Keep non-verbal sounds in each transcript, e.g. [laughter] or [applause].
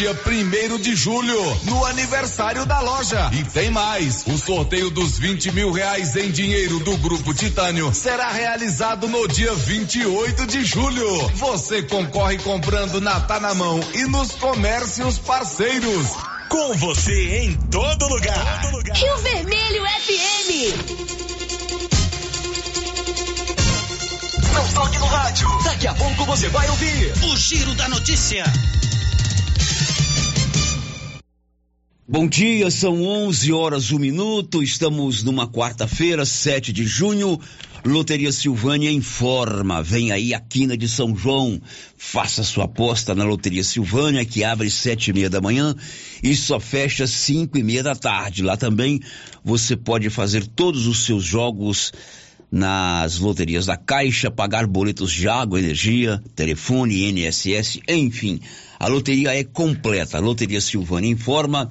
dia primeiro de julho, no aniversário da loja. E tem mais, o sorteio dos 20 mil reais em dinheiro do Grupo Titânio será realizado no dia 28 de julho. Você concorre comprando na Tá na Mão e nos comércios parceiros. Com você em todo lugar. Todo lugar. Rio Vermelho FM. Não toque no rádio. Daqui a pouco você vai ouvir o Giro da Notícia. Bom dia, são 11 horas, um minuto. Estamos numa quarta-feira, 7 de junho. Loteria Silvânia informa. Vem aí a quina de São João. Faça sua aposta na Loteria Silvânia, que abre sete e meia da manhã e só fecha cinco e meia da tarde. Lá também você pode fazer todos os seus jogos nas loterias da Caixa, pagar boletos de água, energia, telefone, INSS, enfim. A loteria é completa. A Loteria Silvânia informa.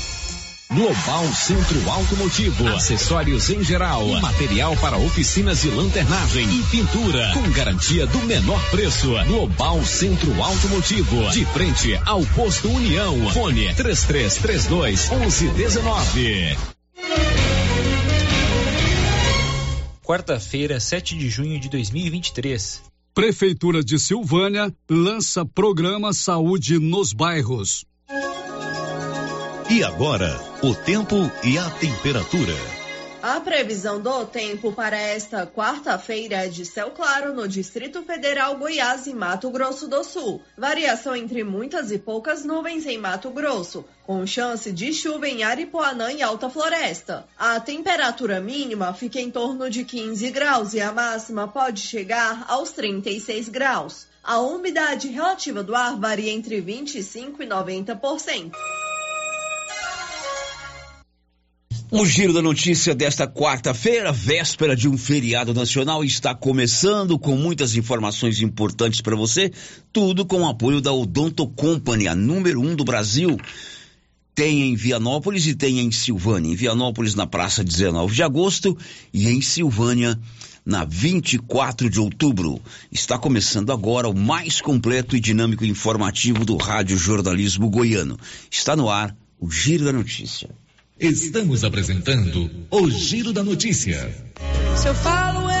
Global Centro Automotivo, acessórios em geral, material para oficinas de lanternagem e pintura, com garantia do menor preço. Global Centro Automotivo, de frente ao posto União. Fone 3332 1119. Quarta-feira, 7 de junho de 2023. Prefeitura de Silvânia lança programa Saúde nos Bairros. E agora, o tempo e a temperatura. A previsão do tempo para esta quarta-feira é de céu claro no Distrito Federal, Goiás e Mato Grosso do Sul. Variação entre muitas e poucas nuvens em Mato Grosso, com chance de chuva em Aripuanã e Alta Floresta. A temperatura mínima fica em torno de 15 graus e a máxima pode chegar aos 36 graus. A umidade relativa do ar varia entre 25 e 90%. O Giro da Notícia desta quarta-feira, véspera de um feriado nacional, está começando com muitas informações importantes para você. Tudo com o apoio da Odonto Company, a número um do Brasil. Tem em Vianópolis e tem em Silvânia. Em Vianópolis, na praça 19 de agosto, e em Silvânia, na 24 de outubro. Está começando agora o mais completo e dinâmico informativo do Rádio Jornalismo Goiano. Está no ar o Giro da Notícia. Estamos apresentando o Giro da Notícia. Se eu falo ando.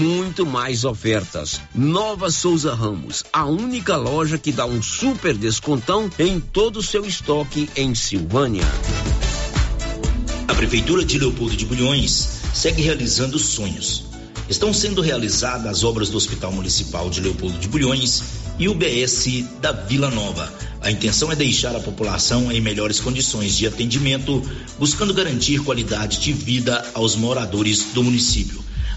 muito mais ofertas. Nova Souza Ramos, a única loja que dá um super descontão em todo o seu estoque em Silvânia. A Prefeitura de Leopoldo de Bulhões segue realizando sonhos. Estão sendo realizadas as obras do Hospital Municipal de Leopoldo de Bulhões e o BS da Vila Nova. A intenção é deixar a população em melhores condições de atendimento, buscando garantir qualidade de vida aos moradores do município.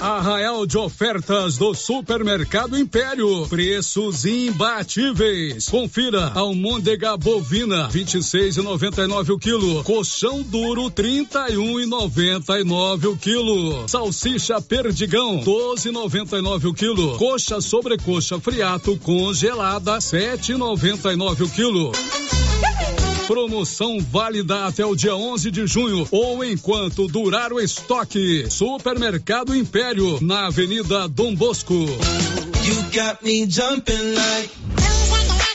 Arraial de ofertas do Supermercado Império. Preços imbatíveis. Confira almôndega bovina 26,99 o quilo. Colchão duro 31,99 o quilo. Salsicha perdigão 12,99 o quilo. Coxa sobrecoxa friato congelada 7,99 o quilo. Promoção válida até o dia 11 de junho ou enquanto durar o estoque. Supermercado Império, na Avenida Dom Bosco. You got me jumping like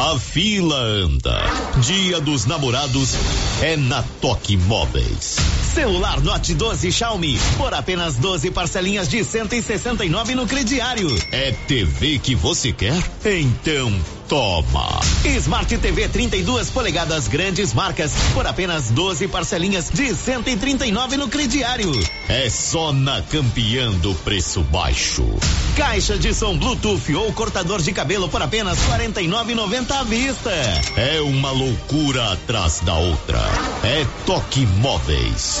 A fila anda. Dia dos Namorados é na Toque Móveis. Celular Note 12 Xiaomi por apenas 12 parcelinhas de 169 no crediário. É TV que você quer? Então toma. Smart TV 32 polegadas grandes marcas por apenas 12 parcelinhas de 139 no crediário. É só na campeã do preço baixo. Caixa de som Bluetooth ou cortador de cabelo por apenas 49,90 à vista. É uma loucura atrás da outra. É Toque Móveis.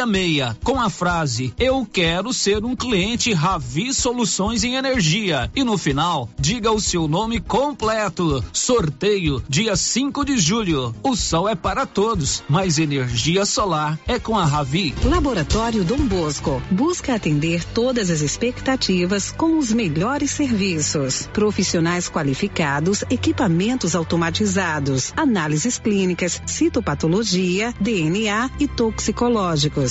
com a frase Eu quero ser um cliente Ravi Soluções em Energia. E no final, diga o seu nome completo. Sorteio dia 5 de julho. O sol é para todos, mas energia solar é com a Ravi. Laboratório Dom Bosco busca atender todas as expectativas com os melhores serviços. Profissionais qualificados, equipamentos automatizados, análises clínicas, citopatologia, DNA e toxicológicos.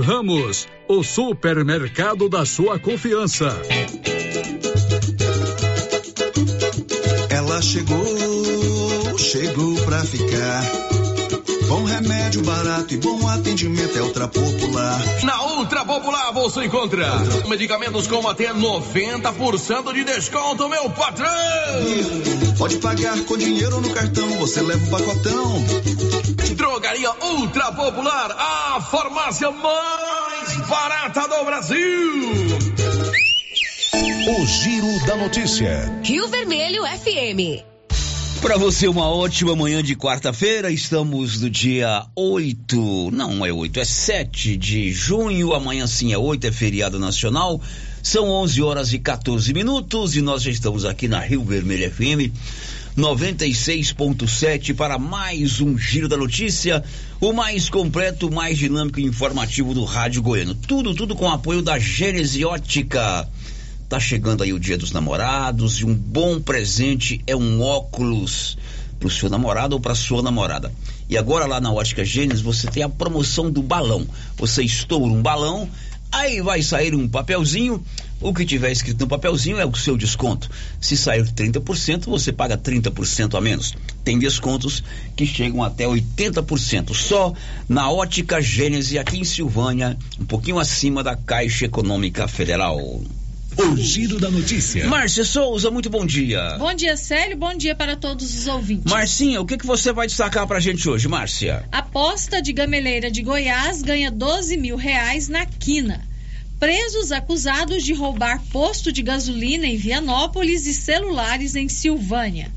Ramos, o supermercado da sua confiança. Ela chegou, chegou pra ficar. Bom remédio barato e bom atendimento é Ultra Popular. Na Ultra Popular você encontra Ultra. medicamentos com até 90% de desconto, meu patrão! Pode pagar com dinheiro ou no cartão, você leva o pacotão. Drogaria Ultra Popular, a farmácia mais barata do Brasil. O Giro da Notícia. Rio Vermelho FM. Para você, uma ótima manhã de quarta-feira. Estamos no dia 8, não é 8, é 7 de junho. Amanhã sim é 8, é feriado nacional. São 11 horas e 14 minutos e nós já estamos aqui na Rio Vermelho FM 96.7 para mais um Giro da Notícia, o mais completo, mais dinâmico e informativo do Rádio Goiano. Tudo, tudo com apoio da Gênese Ótica. Tá chegando aí o Dia dos Namorados e um bom presente é um óculos pro seu namorado ou para sua namorada. E agora lá na Ótica Gênesis você tem a promoção do balão. Você estoura um balão, aí vai sair um papelzinho o que tiver escrito no papelzinho é o seu desconto. Se sair 30%, você paga 30% a menos. Tem descontos que chegam até 80%. Só na Ótica Gênese, aqui em Silvânia, um pouquinho acima da Caixa Econômica Federal. O giro da notícia. Márcia Souza, muito bom dia. Bom dia, Célio. Bom dia para todos os ouvintes. Marcinha, o que, que você vai destacar pra gente hoje, Márcia? Aposta de gameleira de Goiás ganha 12 mil reais na quina presos acusados de roubar posto de gasolina em Vianópolis e celulares em Silvânia.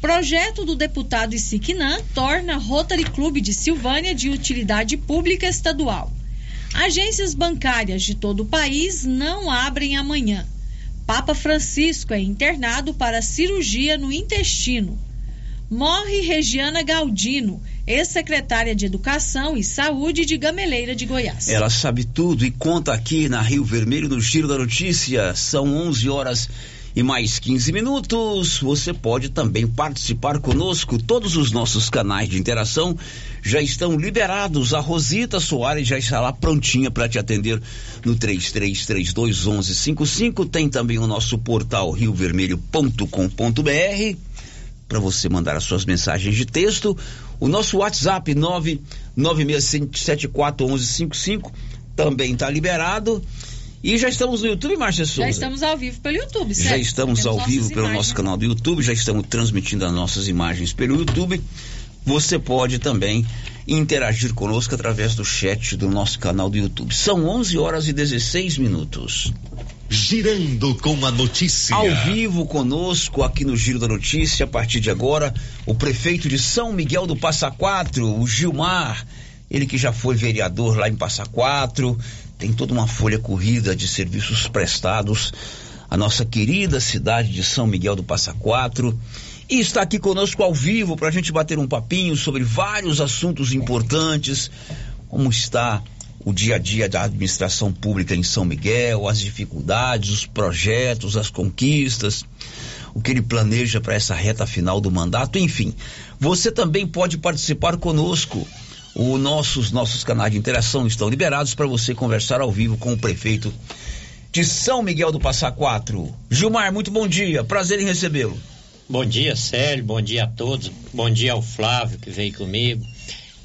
Projeto do deputado Isiquinã torna Rotary Clube de Silvânia de utilidade pública estadual. Agências bancárias de todo o país não abrem amanhã. Papa Francisco é internado para cirurgia no intestino. Morre Regiana Galdino, ex-secretária de Educação e Saúde de Gameleira de Goiás. Ela sabe tudo e conta aqui na Rio Vermelho no Giro da Notícia. São 11 horas e mais 15 minutos. Você pode também participar conosco. Todos os nossos canais de interação já estão liberados. A Rosita Soares já está lá prontinha para te atender no 33321155. Tem também o nosso portal riovermelho.com.br para você mandar as suas mensagens de texto. O nosso WhatsApp 996741155 também está liberado. E já estamos no YouTube, Márcia Souza? Já estamos ao vivo pelo YouTube, certo? Já estamos Temos ao vivo pelo imagens. nosso canal do YouTube, já estamos transmitindo as nossas imagens pelo YouTube. Você pode também interagir conosco através do chat do nosso canal do YouTube. São 11 horas e 16 minutos. Girando com a notícia. Ao vivo conosco aqui no Giro da Notícia, a partir de agora, o prefeito de São Miguel do Passa Quatro, o Gilmar, ele que já foi vereador lá em Passa Quatro, tem toda uma folha corrida de serviços prestados à nossa querida cidade de São Miguel do Passa Quatro. E está aqui conosco ao vivo para a gente bater um papinho sobre vários assuntos importantes, como está o dia a dia da administração pública em São Miguel, as dificuldades, os projetos, as conquistas, o que ele planeja para essa reta final do mandato, enfim. Você também pode participar conosco. Os nossos, nossos canais de interação estão liberados para você conversar ao vivo com o prefeito de São Miguel do Passa Quatro. Gilmar, muito bom dia, prazer em recebê-lo. Bom dia, Célio, bom dia a todos, bom dia ao Flávio que veio comigo.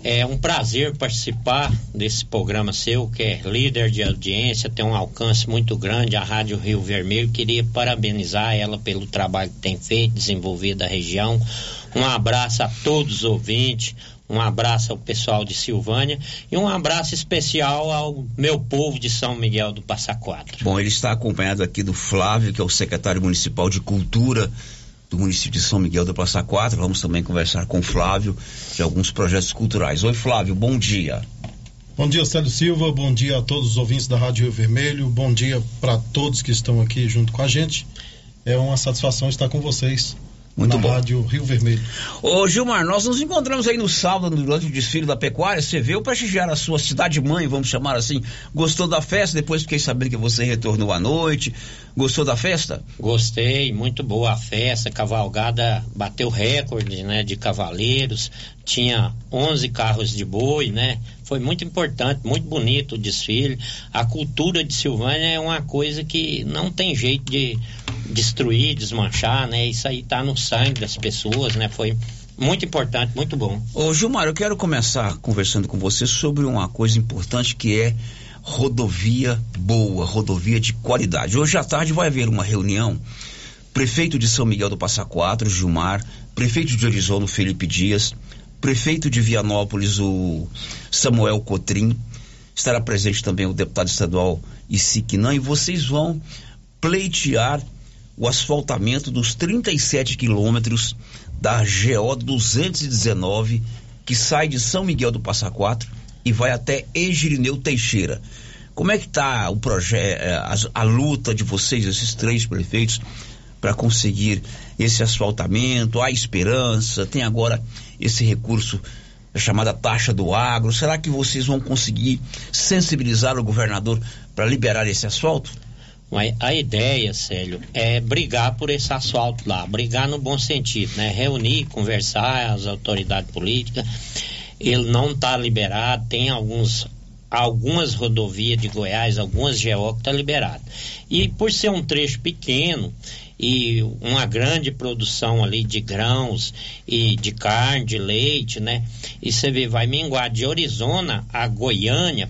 É um prazer participar desse programa seu, que é líder de audiência, tem um alcance muito grande, a Rádio Rio Vermelho. Queria parabenizar ela pelo trabalho que tem feito, desenvolvido a região. Um abraço a todos os ouvintes, um abraço ao pessoal de Silvânia e um abraço especial ao meu povo de São Miguel do Passa Quatro. Bom, ele está acompanhado aqui do Flávio, que é o secretário municipal de Cultura do município de São Miguel do Passa Quatro. Vamos também conversar com o Flávio de alguns projetos culturais. Oi, Flávio, bom dia. Bom dia, Célio Silva. Bom dia a todos os ouvintes da Rádio Rio Vermelho. Bom dia para todos que estão aqui junto com a gente. É uma satisfação estar com vocês Muito na bom. Rádio Rio Vermelho. Ô Gilmar, nós nos encontramos aí no sábado durante o desfile da pecuária. Você veio prestigiar a sua cidade mãe, vamos chamar assim. Gostou da festa? Depois fiquei sabendo que você retornou à noite. Gostou da festa? Gostei, muito boa a festa, cavalgada bateu recorde, né, de cavaleiros, tinha 11 carros de boi, né? Foi muito importante, muito bonito o desfile. A cultura de Silvânia é uma coisa que não tem jeito de destruir, desmanchar, né? Isso aí tá no sangue das pessoas, né? Foi muito importante, muito bom. Ô Gilmar, eu quero começar conversando com você sobre uma coisa importante que é rodovia boa, rodovia de qualidade. Hoje à tarde vai haver uma reunião. Prefeito de São Miguel do Passa Quatro, Gilmar, prefeito de Horizonte, Felipe Dias, prefeito de Vianópolis, o Samuel Cotrim, estará presente também o deputado estadual Isiquinã, e vocês vão pleitear o asfaltamento dos 37 quilômetros da GO 219, que sai de São Miguel do Passa Quatro e vai até Egirineu Teixeira. Como é que está o projeto, a, a luta de vocês, esses três prefeitos, para conseguir esse asfaltamento? Há esperança? Tem agora esse recurso chamada taxa do agro. Será que vocês vão conseguir sensibilizar o governador para liberar esse asfalto? A ideia, Célio, é brigar por esse asfalto lá, brigar no bom sentido, né? Reunir, conversar as autoridades políticas. Ele não está liberado, tem alguns algumas rodovias de Goiás, algumas GO que está liberado. E por ser um trecho pequeno e uma grande produção ali de grãos e de carne, de leite, né? E você vê, vai minguar de Arizona a Goiânia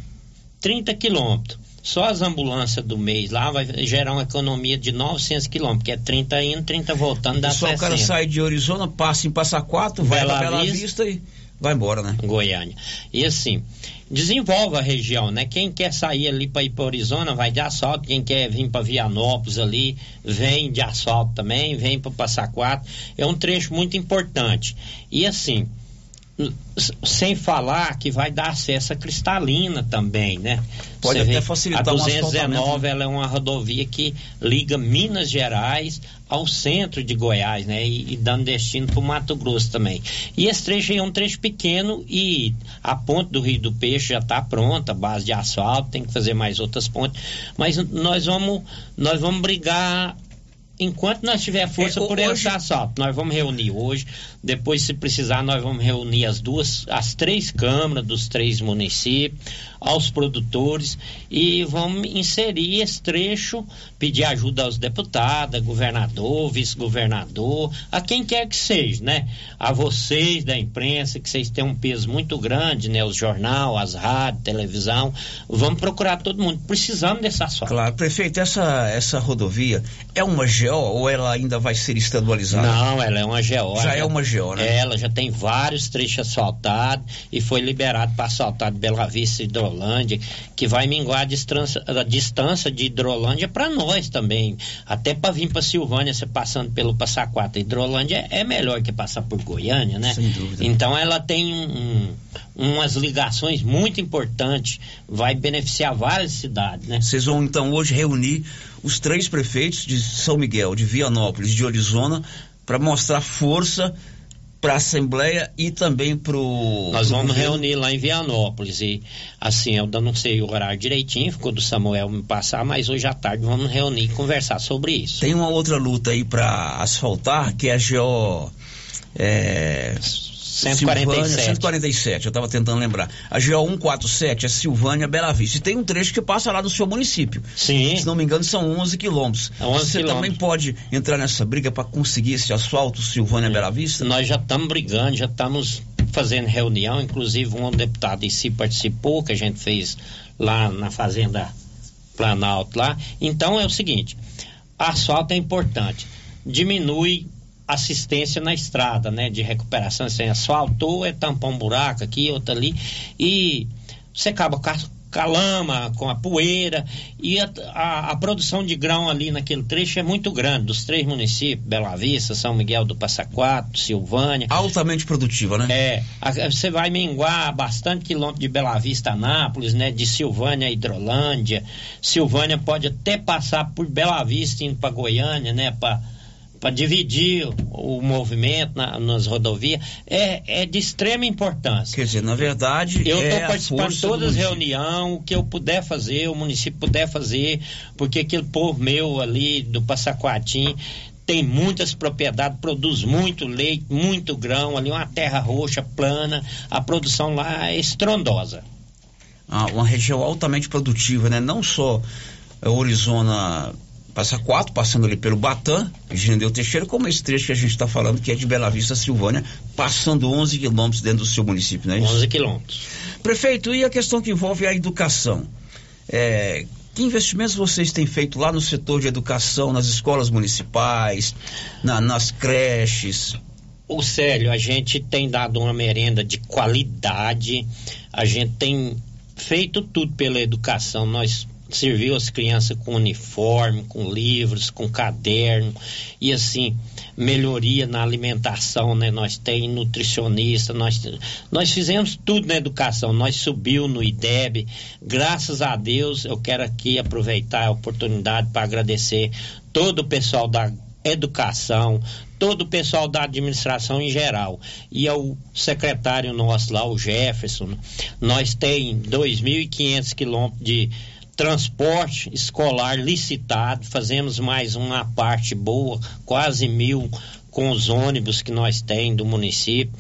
30 quilômetros. Só as ambulâncias do mês lá vai gerar uma economia de 900 quilômetros, que é 30 indo, 30 voltando, dá Só 60. o cara sai de Arizona, passa em Passa Quatro, vai Bela para Bela Vista. Vista e vai embora, né? Goiânia. E assim, desenvolve a região, né? Quem quer sair ali para ir para Arizona vai de asfalto, quem quer vir para Vianópolis ali, vem de asfalto também, vem para Passa Quatro. É um trecho muito importante. E assim, sem falar que vai dar acesso a cristalina também, né? Pode Você até vê, facilitar A um 219 asfaltamento, ela é uma rodovia que liga Minas Gerais ao centro de Goiás, né? E, e dando destino para o Mato Grosso também. E esse trecho aí é um trecho pequeno e a ponte do Rio do Peixe já está pronta, base de asfalto, tem que fazer mais outras pontes. Mas nós vamos, nós vamos brigar enquanto nós tiver força É, por hoje- esse assalto, nós vamos reunir hoje. Depois, se precisar, nós vamos reunir as duas, as três câmaras dos três municípios, aos produtores e vamos inserir esse trecho, pedir ajuda aos deputados, governador, vice-governador, a quem quer que seja, né? A vocês da imprensa, que vocês têm um peso muito grande, né? Os jornal, as rádios, televisão. Vamos procurar todo mundo. Precisamos desse asfalto. Claro, prefeito, essa, essa rodovia é uma GO ou ela ainda vai ser estadualizada? Não, ela é uma GO. Já é uma GO, né? Ela já tem vários trechos asfaltados e foi liberado para asfaltar de Bela Vista e Hidrolândia, que vai minguar a distância, a distância de Hidrolândia para nós também. Até para vir para Silvânia, você passando pelo Passaquata. Hidrolândia é melhor que passar por Goiânia, né? Sem dúvida. Então ela tem um- um- umas ligações muito importantes, vai beneficiar várias cidades, né? Vocês vão então hoje reunir os três prefeitos de São Miguel, de Vianópolis, de Orizona, para mostrar força para a Assembleia e também para o. Nós vamos reunir lá em Vianópolis e assim, eu não sei o horário direitinho, ficou do Samuel me passar, mas hoje à tarde vamos reunir e conversar sobre isso. Tem uma outra luta aí para asfaltar, que é a GO. É, 147. Silvânia, 147, eu estava tentando lembrar. A GO 147 é Silvânia Bela Vista. E tem um trecho que passa lá do seu município. Sim. Se não me engano, são 11 quilômetros. 11 Você quilômetros. também pode entrar nessa briga para conseguir esse asfalto Silvânia Bela Vista? Nós já estamos brigando, já estamos fazendo reunião, inclusive um deputado em si participou, que a gente fez lá na Fazenda Planalto lá. Então é o seguinte, asfalto é importante. Diminui assistência na estrada, né? De recuperação sem asfalto, ou é tampar um buraco aqui, outro ali, e você acaba com a, com a lama, com a poeira, e a, a- a produção de grão ali naquele trecho é muito grande, dos três municípios, Bela Vista, São Miguel do Passa Quatro, Silvânia. Altamente produtiva, né? É, a- você vai minguar bastante quilômetro de Bela Vista a Anápolis, né? De Silvânia a Hidrolândia. Silvânia pode até passar por Bela Vista indo para Goiânia, né? Para para dividir o, movimento na- nas rodovias é, é de extrema importância. Quer dizer, na verdade, Eu é estou a participando de todas as reuniões, o que eu puder fazer, o município puder fazer, porque aquele povo meu ali do Passaquatim tem muitas propriedades, produz muito leite, muito grão, ali uma terra roxa, plana, a produção lá é estrondosa. Ah, uma região altamente produtiva, né? Não só é, Orizona passa quatro, passando ali pelo Batã, Ginendeu Teixeira, como esse trecho que a gente está falando, que é de Bela Vista, Silvânia, passando 11 quilômetros dentro do seu município, não é isso? 11 quilômetros. Prefeito, e a questão que envolve a educação? É, que investimentos vocês têm feito lá no setor de educação, nas escolas municipais, na- nas creches? O Célio, a gente tem dado uma merenda de qualidade, a gente tem feito tudo pela educação. Nós serviu as crianças com uniforme, com livros, com caderno e assim melhoria na alimentação, né? Nós tem nutricionista, nós nós fizemos tudo na educação. Nós subiu no IDEB, graças a Deus. Eu quero aqui aproveitar a oportunidade para agradecer todo o pessoal da educação, todo o pessoal da administração em geral e ao secretário nosso lá, o Jefferson. Nós tem 2.500 quilômetros de transporte escolar licitado, fazemos mais uma parte boa, quase mil com os ônibus que nós tem do município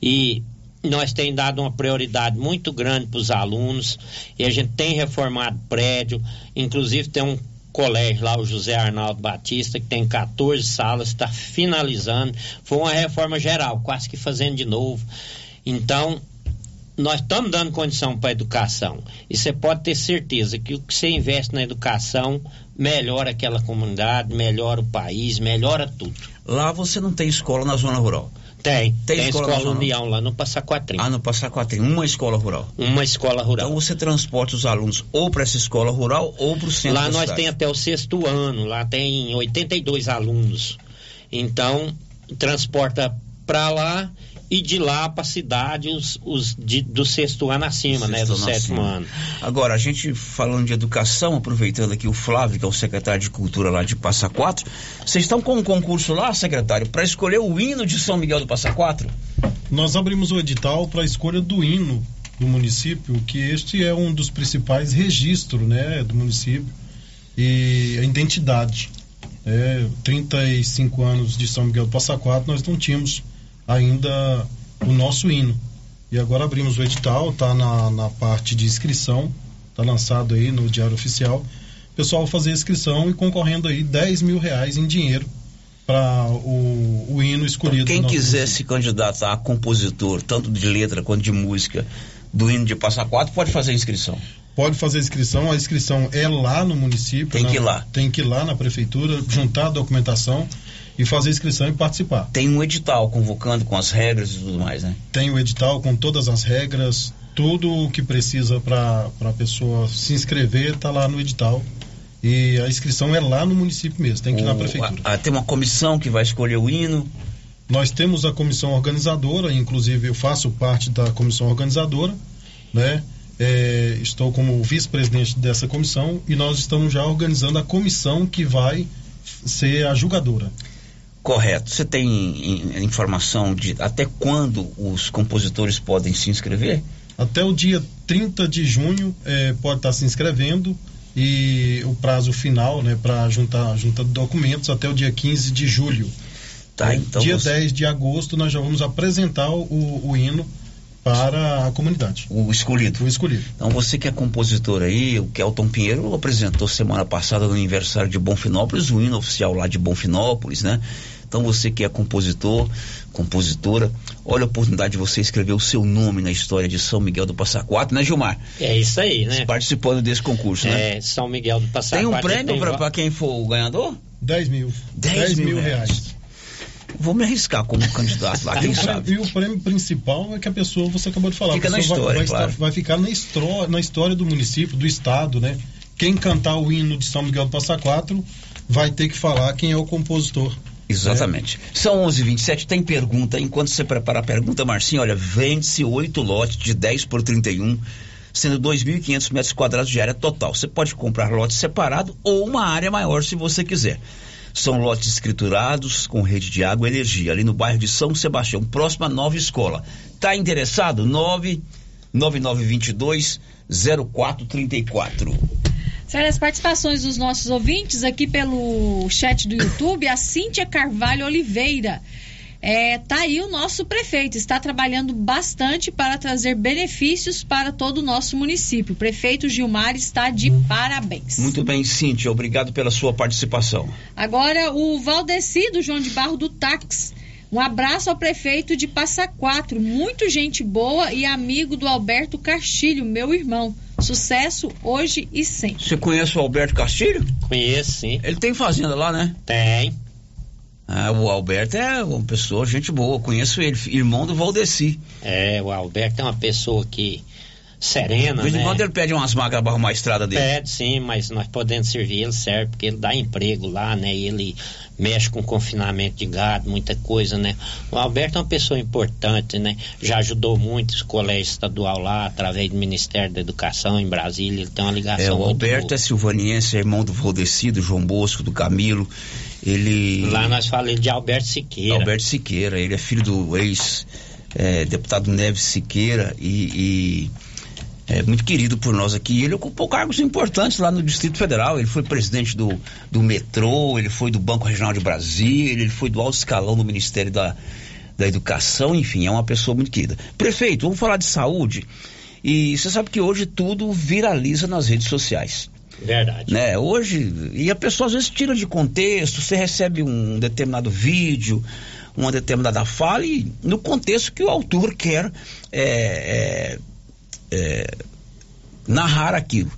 e nós tem dado uma prioridade muito grande para os alunos e a gente tem reformado prédio, inclusive tem um colégio lá, o José Arnaldo Batista, que tem 14 salas, está finalizando. Foi uma reforma geral, quase que fazendo de novo. Então, nós estamos dando condição para a educação. E você pode ter certeza que o que você investe na educação melhora aquela comunidade, melhora o país, melhora tudo. Lá você não tem escola na zona rural? Tem. Tem Tem, escola escola, União lá no Passaquatrim. Ah, no Passaquatrim, uma escola rural. Uma escola rural. Então você transporta os alunos ou para essa escola rural ou para o centro Lá nós cidade. tem até o sexto ano, lá tem 82 alunos. Então, transporta para lá e de lá para a cidade os, os de, do sexto ano acima, né? Do sétimo acima. ano. Agora, a gente falando de educação, aproveitando aqui o Flávio, que é o secretário de Cultura lá de Passa Quatro, vocês estão com um concurso lá, secretário, para escolher o hino de São Miguel do Passa Quatro? Nós abrimos o edital para a escolha do hino do município, que este é um dos principais registros né, do município e a identidade. É, 35 anos de São Miguel do Passa Quatro, nós não tínhamos ainda o nosso hino. E agora abrimos o edital, está na, na parte de inscrição, está lançado aí no Diário Oficial. Pessoal fazer a inscrição e concorrendo aí 10 mil reais em dinheiro para o, o hino escolhido. Quem quiser município. se candidatar a compositor, tanto de letra quanto de música, do hino de Passa Quatro, pode fazer a inscrição. Pode fazer a inscrição, a inscrição é lá no município. Tem que ir lá. Tem que ir lá na prefeitura, juntar a documentação e fazer a inscrição e participar. Tem um edital convocando com as regras e tudo mais, né? Tem o um edital com todas as regras, tudo o que precisa para a pessoa se inscrever está lá no edital. E a inscrição é lá no município mesmo, tem que ir na prefeitura. A, a, tem uma comissão que vai escolher o hino. Nós temos a comissão organizadora, inclusive eu faço parte da comissão organizadora, né? É, estou como vice-presidente dessa comissão e nós estamos já organizando a comissão que vai ser a julgadora. Correto. Você tem informação de até quando os compositores podem se inscrever? Até o dia 30 de junho é, pode estar se inscrevendo e o prazo final né, para juntar, juntar documentos até o dia 15 de julho. Tá, então dia você... 10 de agosto nós já vamos apresentar o, o hino para a comunidade. O escolhido. O escolhido. Então você que é compositor aí, o Kelton Pinheiro apresentou semana passada no aniversário de Bonfinópolis, o hino oficial lá de Bonfinópolis, né? Então você que é compositor, compositora, olha a oportunidade de você escrever o seu nome na história de São Miguel do Passa Quatro, né, Gilmar? É isso aí, né? Participando desse concurso, né? É, São Miguel do Passa Quatro. Tem um prêmio para quem for o ganhador? 10 mil. 10, 10 mil, mil reais. reais. Vou me arriscar como candidato lá, quem [laughs] sabe. E o prêmio principal é que a pessoa, você acabou de falar, Fica na história, vai, vai, claro. estar, vai ficar na, estro, na história do município, do estado, né? Quem cantar o hino de São Miguel do Passa Quatro vai ter que falar quem é o compositor. Exatamente. É. São 11 h 27 tem pergunta. Enquanto você prepara a pergunta, Marcinho, olha, vende-se oito lotes de 10 por 31, sendo 2.500 metros quadrados de área total. Você pode comprar lote separado ou uma área maior se você quiser. São lotes escriturados com rede de água e energia, ali no bairro de São Sebastião, próximo à nova escola. Está interessado? 99922 0434. Sério, as participações dos nossos ouvintes aqui pelo chat do YouTube, a Cíntia Carvalho Oliveira. É, tá aí o nosso prefeito, está trabalhando bastante para trazer benefícios para todo o nosso município. O prefeito Gilmar está de parabéns. Muito bem, Cíntia, obrigado pela sua participação. Agora, o Valdeci do João de Barro do Táxi. Um abraço ao prefeito de Passa Quatro, muito gente boa e amigo do Alberto Castilho, meu irmão. Sucesso hoje e sempre. Você conhece o Alberto Castilho? Conheço, sim. Ele tem fazenda lá, né? Tem. Ah, o Alberto é uma pessoa, gente boa, conheço ele, irmão do Valdeci. É, o Alberto é uma pessoa que serena, De em quando ele pede umas máquinas para arrumar a estrada dele. Pede sim, mas nós podemos servir ele serve, porque ele dá emprego lá, né? E ele mexe com confinamento de gado, muita coisa, né? O Alberto é uma pessoa importante, né? Já ajudou muito os colégios estadual lá, através do Ministério da Educação em Brasília, ele tem uma ligação É, o Alberto boa. é silvaniense, é irmão do Valdeci, do João Bosco, do Camilo. Ele. Lá nós falamos de Alberto Siqueira. Alberto Siqueira, ele é filho do ex-deputado Neves Siqueira e, e, é muito querido por nós aqui. Ele ocupou cargos importantes lá no Distrito Federal. Ele foi presidente do, do metrô, ele foi do Banco Regional de Brasília, ele foi do alto escalão do Ministério da, da Educação, enfim, é uma pessoa muito querida. Prefeito, vamos falar de saúde. E você sabe que hoje tudo viraliza nas redes sociais. Verdade. Né? Hoje, e a pessoa às vezes tira de contexto, você recebe um determinado vídeo, uma determinada fala, e no contexto que o autor quer é, é, é, narrar aquilo.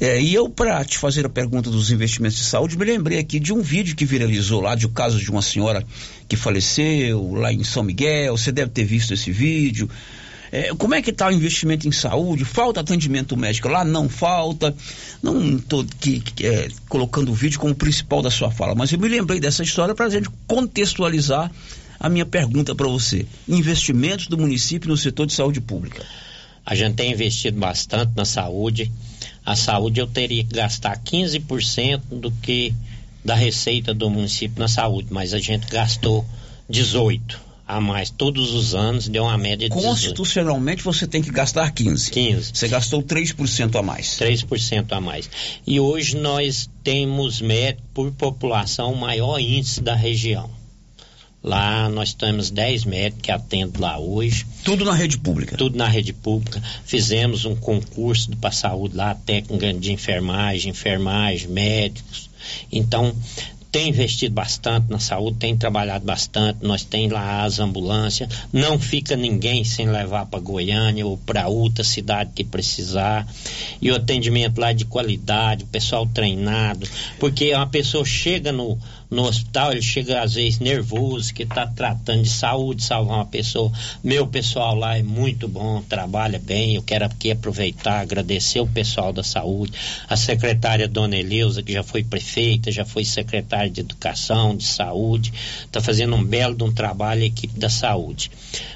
É, e eu, para te fazer a pergunta dos investimentos de saúde, me lembrei aqui de um vídeo que viralizou lá, de um caso de uma senhora que faleceu lá em São Miguel. Você deve ter visto esse vídeo. É, como é que está o investimento em saúde? Falta atendimento médico lá? Não falta. Não estou é, colocando o vídeo como principal da sua fala, mas eu me lembrei dessa história para a gente contextualizar a minha pergunta para você: investimentos do município no setor de saúde pública. A gente tem investido bastante na saúde. A saúde eu teria que gastar 15% do que da receita do município na saúde, mas a gente gastou 18 a mais todos os anos, deu uma média de Constitucionalmente 18. você tem que gastar 15. 15. Você gastou 3% a mais. 3% a mais. E hoje nós temos médico por população o maior índice da região. Lá nós temos 10 médicos que atendem lá hoje. Tudo na rede pública? Tudo na rede pública. Fizemos um concurso para saúde lá, técnica de enfermagem, enfermagem, médicos. Então, tem investido bastante na saúde, tem trabalhado bastante. Nós tem lá as ambulâncias. Não fica ninguém sem levar para Goiânia ou para outra cidade que precisar. E o atendimento lá é de qualidade, o pessoal treinado. Porque uma pessoa chega no, no hospital, ele chega às vezes nervoso, que está tratando de saúde, salvar uma pessoa. Meu pessoal lá é muito bom, trabalha bem. Eu quero aqui aproveitar, agradecer o pessoal da saúde, a secretária Dona Eleusa, que já foi prefeita, já foi secretária de Educação, de Saúde, está fazendo um belo de um trabalho a equipe da saúde.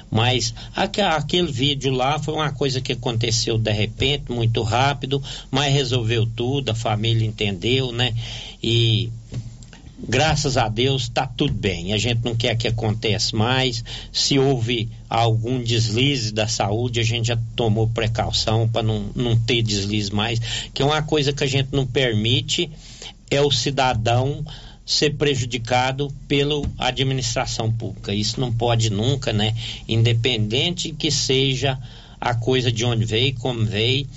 Mas aquele vídeo lá foi uma coisa que aconteceu de repente, muito rápido, mas resolveu tudo, a família entendeu, né? E graças a Deus está tudo bem. A gente não quer que aconteça mais. Se houve algum deslize da saúde, a gente já tomou precaução para não, não ter deslize mais, que é uma coisa que a gente não permite é o cidadão ser prejudicado pela administração pública. Isso não pode nunca, né? Independente que seja a coisa de onde veio, como veio,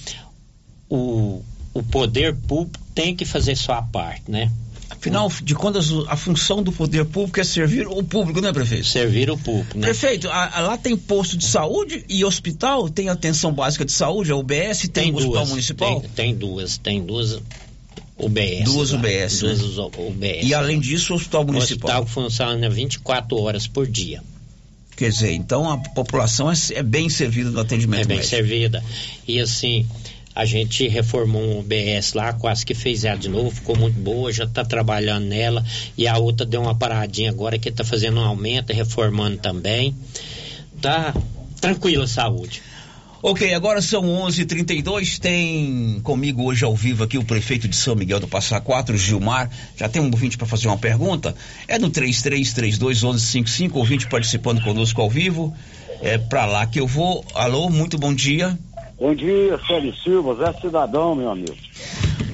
o, o poder público tem que fazer sua parte, né? Afinal de contas, a função do poder público é servir o público, né, prefeito? Servir o público, né? Prefeito, a, a, lá tem posto de saúde e hospital? Tem atenção básica de saúde, a UBS? Tem, tem hospital duas, municipal? Tem, tem duas, tem duas UBS. Duas lá, UBS. Duas né? UBS. E além disso, o hospital municipal. O hospital funciona 24 horas por dia. Quer dizer, então a população é, é bem servida no atendimento É bem médico. servida. E assim, a gente reformou um UBS lá, quase que fez ela de novo, ficou muito boa, já está trabalhando nela. E a outra deu uma paradinha agora que está fazendo um aumento, reformando também. Tá tranquila a saúde. Ok, agora são 11:32 h 32 Tem comigo hoje ao vivo aqui o prefeito de São Miguel do Passa Quatro, Gilmar. Já tem um ouvinte para fazer uma pergunta? É no 3332 1155, ouvinte participando conosco ao vivo. É para lá que eu vou. Alô, muito bom dia. Bom dia, Célio Silva, Zé Cidadão, meu amigo.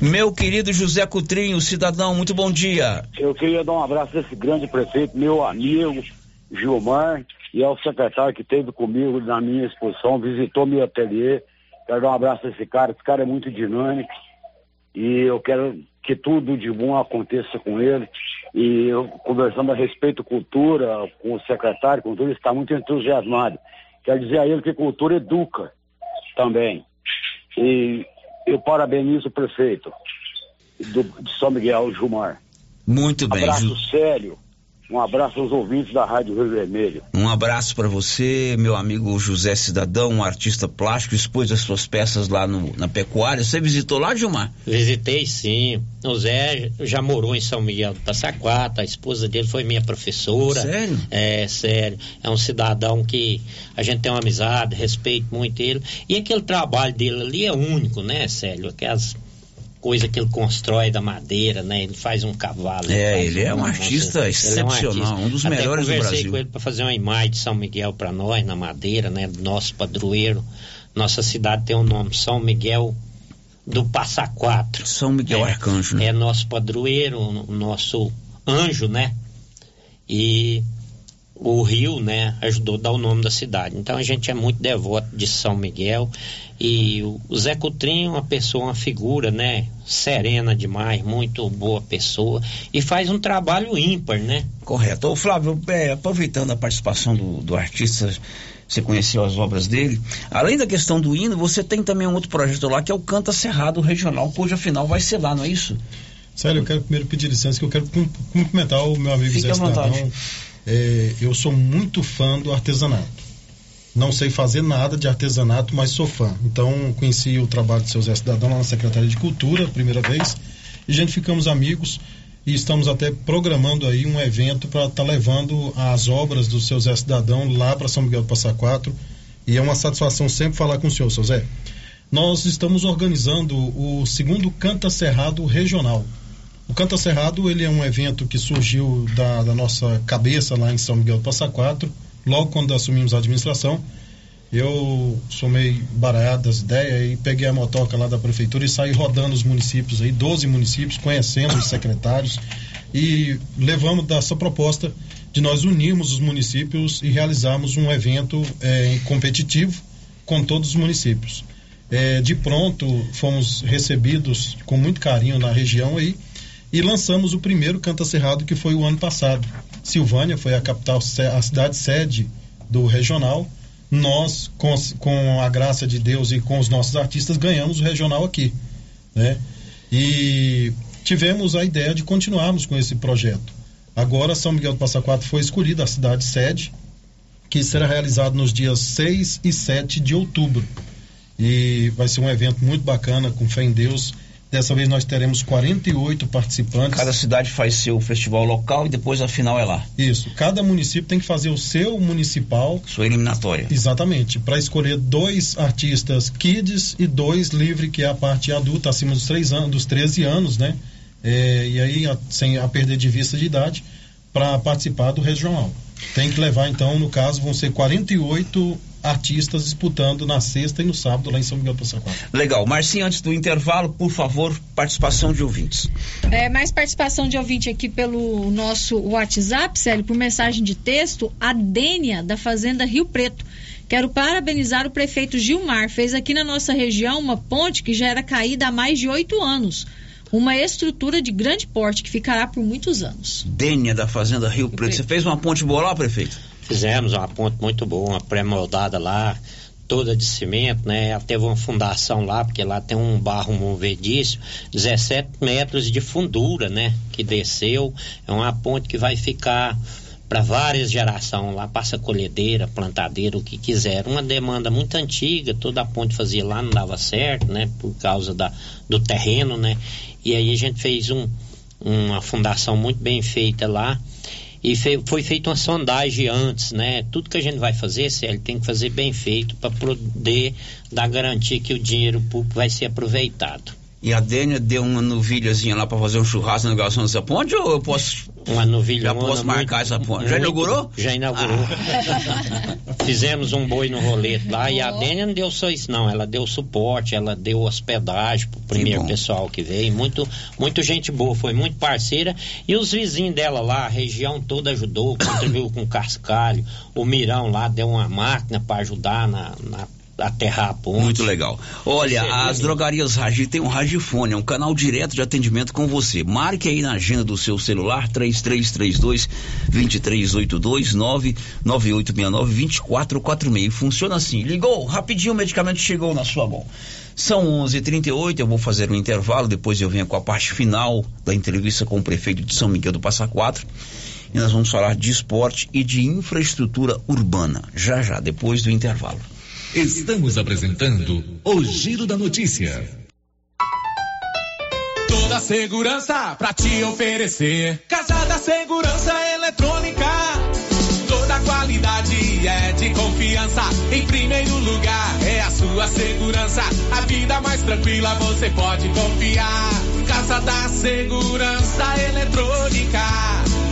Meu querido José Cutrinho, cidadão, muito bom dia. Eu queria dar um abraço desse grande prefeito, meu amigo Gilmar, e ao secretário que esteve comigo na minha exposição, visitou meu ateliê. Quero dar um abraço a esse cara, esse cara é muito dinâmico e eu quero que tudo de bom aconteça com ele. E eu, conversando a respeito cultura com o secretário, cultura, ele está muito entusiasmado. Quero dizer a ele que cultura educa também. E eu parabenizo o prefeito do, de São Miguel, Gilmar. Muito bem. Abraço Ju... sério um abraço aos ouvintes da Rádio Rio Vermelho. Um abraço para você, meu amigo José Cidadão, um artista plástico, expôs as suas peças lá no, na pecuária. Você visitou lá, Gilmar? Visitei sim. O Zé já morou em São Miguel do Passaquata, a esposa dele foi minha professora. Sério? É, sério. É um cidadão que a gente tem uma amizade, respeito muito ele. E aquele trabalho dele ali é único, né, Célio? Aquelas coisa que ele constrói da madeira, né? Ele faz um cavalo. É, ele, é um artista excepcional, é um, um, dos Até melhores do Brasil. conversei com ele para fazer uma imagem de São Miguel para nós, na madeira, né? Nosso padroeiro. Nossa cidade tem o um nome São Miguel do Passa Quatro. São Miguel é, Arcanjo, né? É nosso padroeiro, nosso anjo, né? E o rio, né, ajudou a dar o nome da cidade. Então a gente é muito devoto de São Miguel e o Zé Coutrinho é uma pessoa, uma figura, né, serena demais, muito boa pessoa e faz um trabalho ímpar, né? Correto. Ô Flávio, é, aproveitando a participação do, do artista, você conheceu as obras dele. Além da questão do hino, você tem também um outro projeto lá que é o Canta Cerrado Regional, cuja final vai ser lá, não é isso? Sério, eu quero primeiro pedir licença que eu quero cumprimentar o meu amigo Fique Zé Cidadão é, eu sou muito fã do artesanato. Não sei fazer nada de artesanato, mas sou fã. Então, conheci o trabalho do seu Zé Cidadão lá na Secretaria de Cultura, primeira vez, e a gente ficamos amigos. e estamos até programando aí um evento para estar tá levando as obras do seu Zé Cidadão lá para São Miguel do Passa Quatro. E é uma satisfação sempre falar com o senhor, seu Zé. Nós estamos organizando o segundo Canta Cerrado Regional. O Canta Cerrado ele é um evento que surgiu da, da nossa cabeça lá em São Miguel do Passa Quatro, logo quando assumimos a administração eu sou meio baralhado das ideias e peguei a motoca lá da prefeitura e saí rodando os municípios aí, 12 municípios, conhecendo os secretários e levamos dessa proposta de nós unirmos os municípios e realizarmos um evento é, competitivo com todos os municípios. É, de pronto, fomos recebidos com muito carinho na região aí e lançamos o primeiro Canta Cerrado que foi o ano passado. Silvânia foi a capital, a cidade sede do regional nós, com, com a graça de Deus e com os nossos artistas, ganhamos o regional aqui. Né? E tivemos a ideia de continuarmos com esse projeto. Agora, São Miguel do Passa Quatro foi escolhida a cidade sede, que será realizado nos dias 6 e 7 de outubro. E vai ser um evento muito bacana, com fé em Deus. Dessa vez nós teremos 48 participantes. Cada cidade faz seu festival local e depois a final é lá. Isso. Cada município tem que fazer o seu municipal. Sua eliminatória. Exatamente. Para escolher dois artistas kids e dois livre, que é a parte adulta, acima dos, três anos, dos 13 anos, né? É, e aí, a, sem a perder de vista de idade, para participar do regional. Tem que levar, então, no caso, vão ser 48 artistas disputando na sexta e no sábado lá em São Miguel do Passa Quatro. Legal. Marcinho, antes do intervalo, por favor, participação de ouvintes. É, mais participação de ouvinte aqui pelo nosso WhatsApp, Célio, por mensagem de texto, a Dênia, da Fazenda Rio Preto. Quero parabenizar o prefeito Gilmar. Fez aqui na nossa região uma ponte que já era caída há mais de oito anos. Uma estrutura de grande porte que ficará por muitos anos. Dênia, da Fazenda Rio Preto. Você fez uma ponte boa lá, prefeito? Fizemos uma ponte muito boa, uma pré-moldada lá, toda de cimento, né? Ela teve uma fundação lá, porque lá tem um barro movediço, 17 metros de fundura, né? Que desceu. É uma ponte que vai ficar para várias gerações lá, passa colhedeira, plantadeira, o que quiser. Uma demanda muito antiga, toda a ponte fazia lá, não dava certo, né? Por causa da, do terreno, né? E aí a gente fez um, uma fundação muito bem feita lá e foi feita uma sondagem antes, né? Tudo que a gente vai fazer, ele tem que fazer bem feito para poder dar garantia que o dinheiro público vai ser aproveitado. E a Dênia deu uma novilhazinha lá para fazer um churrasco na inauguração dessa ponte ou eu posso. Uma novilha. Já posso marcar muito, essa ponte. Já inaugurou? Já inaugurou. Ah. [laughs] [laughs] Fizemos um boi no rolete lá oh. e a Dênia não deu só isso, não. Ela deu suporte, ela deu hospedagem pro primeiro pessoal que veio. Muito, muito gente boa, foi muito parceira. E os vizinhos dela lá, a região toda ajudou, contribuiu com cascalho. O Mirão lá deu uma máquina para ajudar na, na aterrar a ponte. Muito legal. Olha, as drogarias Ragi tem um Ragifone, é um canal direto de atendimento com você. Marque aí na agenda do seu celular 3332 2382 99869 2446. Funciona assim. Ligou, rapidinho o medicamento chegou na sua mão. São 11:38. Eu vou fazer um intervalo. Depois eu venho com a parte final da entrevista com o prefeito de São Miguel do Passa Quatro. E nós vamos falar de esporte e de infraestrutura urbana. Já já, depois do intervalo. Estamos apresentando o Giro da Notícia. Toda segurança pra te oferecer. Casa da Segurança Eletrônica. Toda qualidade é de confiança. Em primeiro lugar é a sua segurança. A vida mais tranquila você pode confiar. Casa da Segurança Eletrônica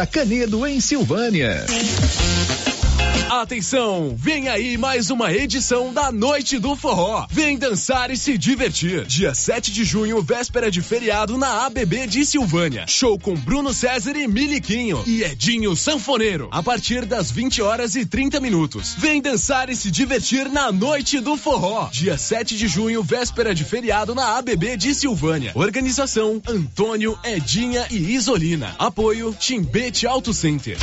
da Canedo, em Silvânia. Atenção, vem aí mais uma edição da Noite do Forró. Vem dançar e se divertir. Dia 7 de junho, véspera de feriado na ABB de Silvânia. Show com Bruno César e Miliquinho e Edinho Sanfoneiro. A partir das 20 horas e 30 minutos. Vem dançar e se divertir na Noite do Forró. Dia 7 de junho, véspera de feriado na ABB de Silvânia. Organização Antônio, Edinha e Isolina. Apoio Timbete Auto Center.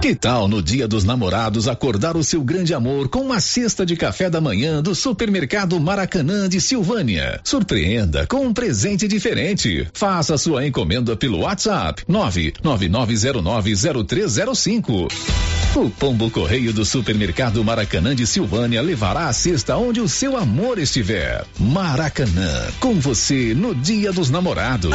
Que tal no Dia dos Namorados acordar o seu grande amor com uma cesta de café da manhã do Supermercado Maracanã de Silvânia? Surpreenda com um presente diferente. Faça sua encomenda pelo WhatsApp 999090305. O Pombo Correio do Supermercado Maracanã de Silvânia levará a cesta onde o seu amor estiver. Maracanã, com você no Dia dos Namorados.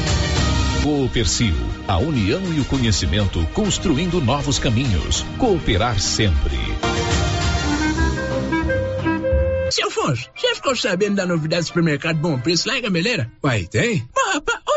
Coopercil, a união e o conhecimento construindo novos caminhos. Cooperar sempre. Seu Afonso, você ficou sabendo da novidade do supermercado Bom Preço lá em Gameleira? Uai, tem? Rapaz,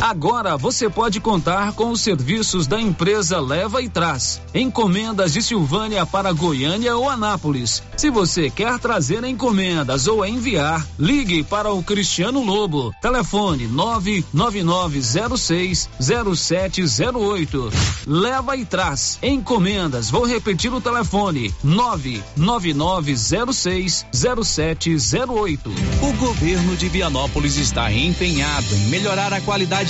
Agora você pode contar com os serviços da empresa Leva e Traz. Encomendas de Silvânia para Goiânia ou Anápolis. Se você quer trazer encomendas ou enviar, ligue para o Cristiano Lobo. Telefone 999060708. Leva e Traz. Encomendas. Vou repetir o telefone: 999060708. O governo de Vianópolis está empenhado em melhorar a qualidade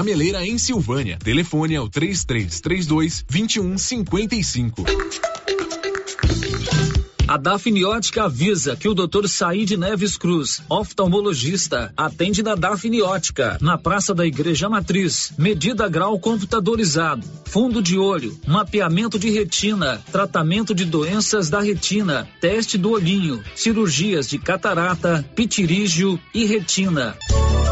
Gameleira em Silvânia. Telefone é o 3332 2155. A Dafniótica avisa que o Dr. Saíde Neves Cruz, oftalmologista, atende na Dafniótica, na Praça da Igreja Matriz. Medida grau computadorizado, fundo de olho, mapeamento de retina, tratamento de doenças da retina, teste do olhinho, cirurgias de catarata, pitirígio e retina.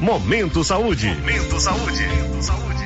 Momento Saúde. Momento Saúde.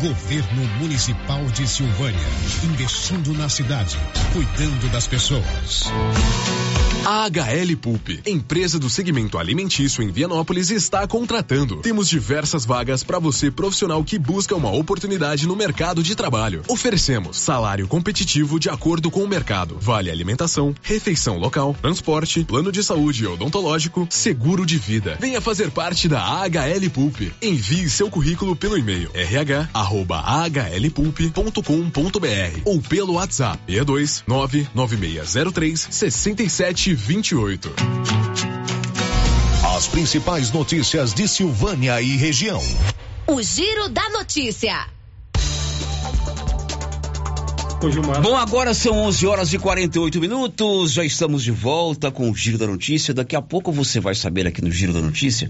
Governo Municipal de Silvânia, investindo na cidade, cuidando das pessoas. A HL Pulp, empresa do segmento alimentício em Vianópolis, está contratando. Temos diversas vagas para você profissional que busca uma oportunidade no mercado de trabalho. Oferecemos salário competitivo de acordo com o mercado, vale alimentação, refeição local, transporte, plano de saúde odontológico, seguro de vida. Venha fazer parte da AHL Pulp. Envie seu currículo pelo e-mail rh@ahlpulp.com.br ou pelo WhatsApp 62 99603 67 28. As principais notícias de Silvânia e região. O Giro da Notícia. Bom, agora são 11 horas e 48 minutos. Já estamos de volta com o Giro da Notícia. Daqui a pouco você vai saber aqui no Giro da Notícia.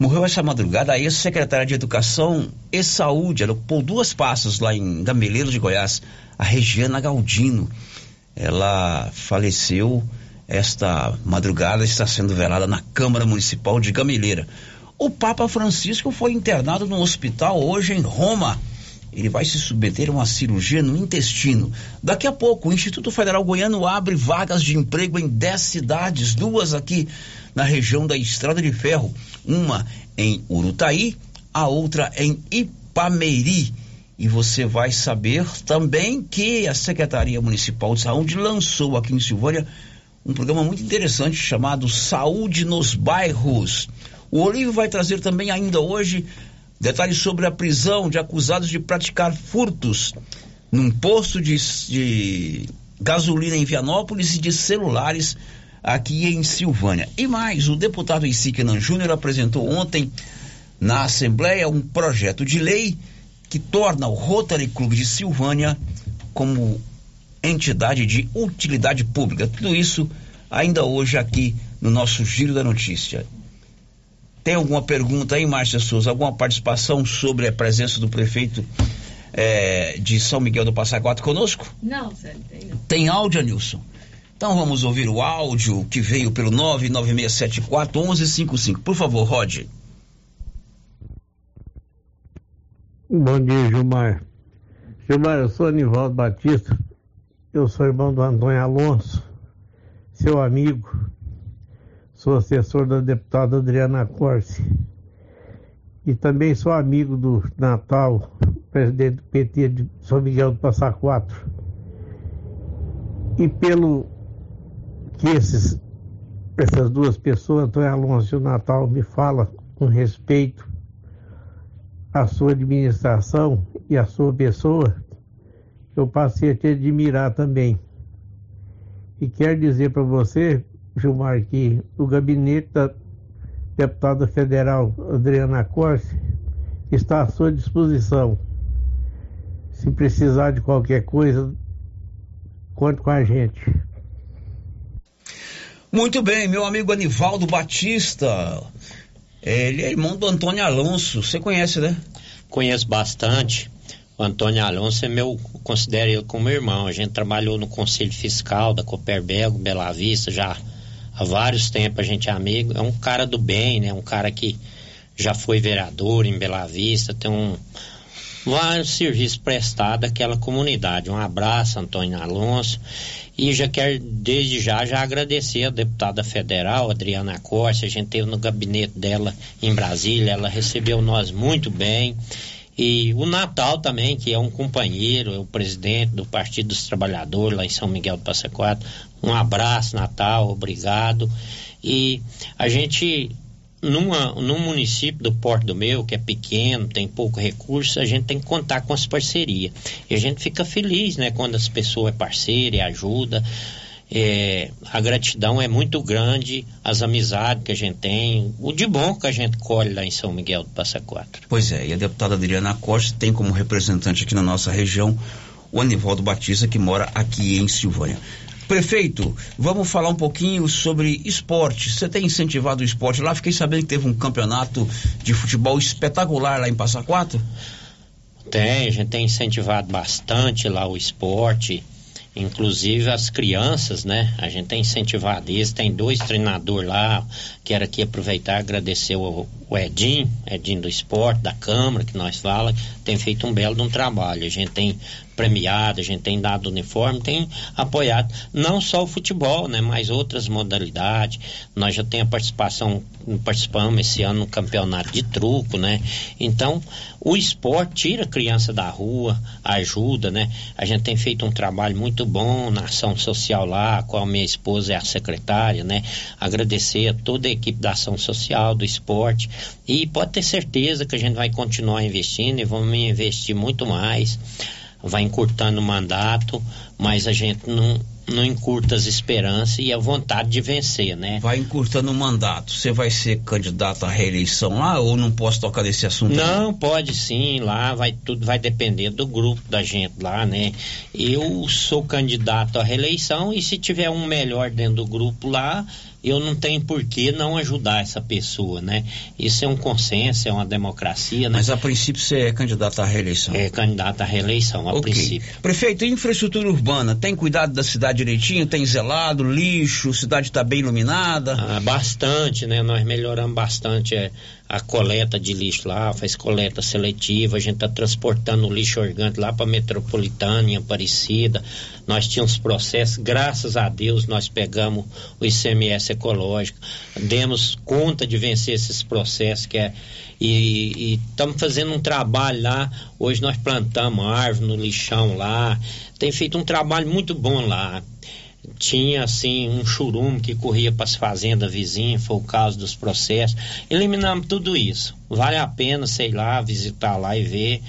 Morreu essa madrugada a ex-secretária de Educação e Saúde. Ela ocupou duas passas lá em Gameleiro de Goiás, a Regiana Galdino. Ela faleceu esta madrugada, está sendo velada na Câmara Municipal de Gameleira. O Papa Francisco foi internado no hospital hoje em Roma. Ele vai se submeter a uma cirurgia no intestino. Daqui a pouco, o Instituto Federal Goiano abre vagas de emprego em 10 cidades, duas aqui na região da Estrada de Ferro, uma em Urutaí, a outra em Ipameri. E você vai saber também que a Secretaria Municipal de Saúde lançou aqui em Silvânia um programa muito interessante chamado Saúde nos Bairros. O Olívio vai trazer também ainda hoje detalhes sobre a prisão de acusados de praticar furtos num posto de, de gasolina em Vianópolis e de celulares aqui em Silvânia. E mais, o deputado Isiquinan Júnior apresentou ontem na Assembleia um projeto de lei que torna o Rotary Clube de Silvânia como entidade de utilidade pública. Tudo isso ainda hoje aqui no nosso Giro da Notícia. Tem alguma pergunta aí, Márcia Souza? Alguma participação sobre a presença do prefeito é, de São Miguel do Passa Quatro conosco? Não, Sérgio, tem não. Tem áudio, Nilson? Então vamos ouvir o áudio que veio pelo 99674 1155. Por favor, Rod. Bom dia, Gilmar. Gilmar, eu sou Anivaldo Batista. Eu sou irmão do Antônio Alonso, seu amigo. Sou assessor da deputada Adriana Corse. E também sou amigo do Natal, presidente do PT de São Miguel do Passa Quatro. E pelo que esses, essas duas pessoas, Antônio Alonso e o Natal, me falam com respeito à sua administração e à sua pessoa, eu passei a te admirar também. E quero dizer para você, Gilmar, que o gabinete da deputada federal Adriana Corse está à sua disposição. Se precisar de qualquer coisa, conte com a gente. Muito bem, meu amigo Anivaldo Batista. Ele é irmão do Antônio Alonso. Você conhece, né? Conheço bastante. O Antônio Alonso é meu, considero ele como irmão. A gente trabalhou no Conselho Fiscal da Cooperbelgo, Bela Vista, já há vários tempos a gente é amigo. É um cara do bem, né? Um cara que já foi vereador em Bela Vista, tem um vários serviços prestados àquela comunidade. Um abraço, Antônio Alonso. E já quero, desde já, já agradecer a deputada federal, Adriana Costa. A gente teve no gabinete dela em Brasília, ela recebeu nós muito bem. E o Natal também, que é um companheiro, é o presidente do Partido dos Trabalhadores lá em São Miguel do Passa Quatro. Um abraço, Natal, obrigado. E a gente numa, num município do Porto do Meu, que é pequeno, tem pouco recurso, a gente tem que contar com as parcerias. E a gente fica feliz, né, quando as pessoas é parceira e ajuda. É, a gratidão é muito grande, as amizades que a gente tem, o de bom que a gente colhe lá em São Miguel do Passa Quatro. Pois é, e a deputada Adriana Costa tem como representante aqui na nossa região o Anivaldo Batista, que mora aqui em Silvânia. Prefeito, vamos falar um pouquinho sobre esporte. Você tem incentivado o esporte lá? Fiquei sabendo que teve um campeonato de futebol espetacular lá em Passa Quatro. Tem, a gente tem incentivado bastante lá o esporte, inclusive as crianças, né? A gente tem incentivado isso, tem dois treinadores lá, quero aqui aproveitar e agradecer o, o Edinho, Edinho do Esporte, da Câmara, que nós fala, tem feito um belo um trabalho. A gente tem premiado, a gente tem dado uniforme, tem apoiado não só o futebol, né, mas outras modalidades. Nós já temos a participação, participamos esse ano no campeonato de truco, né? Então, o esporte tira a criança da rua, ajuda, né? A gente tem feito um trabalho muito bom na ação social lá, a qual minha esposa é a secretária, né? Agradecer a toda a equipe da ação social, do esporte, e pode ter certeza que a gente vai continuar investindo e vamos investir muito mais vai encurtando o mandato, mas a gente não, não encurta as esperanças e a vontade de vencer, né? Vai encurtando o mandato. Você vai ser candidato à reeleição lá ou não posso tocar nesse assunto? Não, pode sim, lá vai tudo vai depender do grupo da gente lá, né? Eu sou candidato à reeleição e se tiver um melhor dentro do grupo lá, eu não tenho por que não ajudar essa pessoa, né? Isso é um consenso, é uma democracia, né? Mas a princípio você é candidato à reeleição. É candidato à reeleição, a Ok. princípio. Prefeito, infraestrutura urbana, tem cuidado da cidade direitinho? Tem zelado, lixo, cidade está bem iluminada? Ah, bastante, né? Nós melhoramos bastante é, a coleta de lixo lá, faz coleta seletiva, a gente está transportando o lixo orgânico lá para Metropolitana, em Aparecida. Nós tínhamos processos, graças a Deus, nós pegamos o ICMS ecológico, demos conta de vencer esses processos que é e estamos fazendo um trabalho lá. Hoje nós plantamos árvore no lixão lá. Tem feito um trabalho muito bom lá. Tinha assim um churume que corria para as fazendas vizinhas, foi o caso dos processos. Eliminamos tudo isso. Vale a pena, sei lá, visitar lá e ver.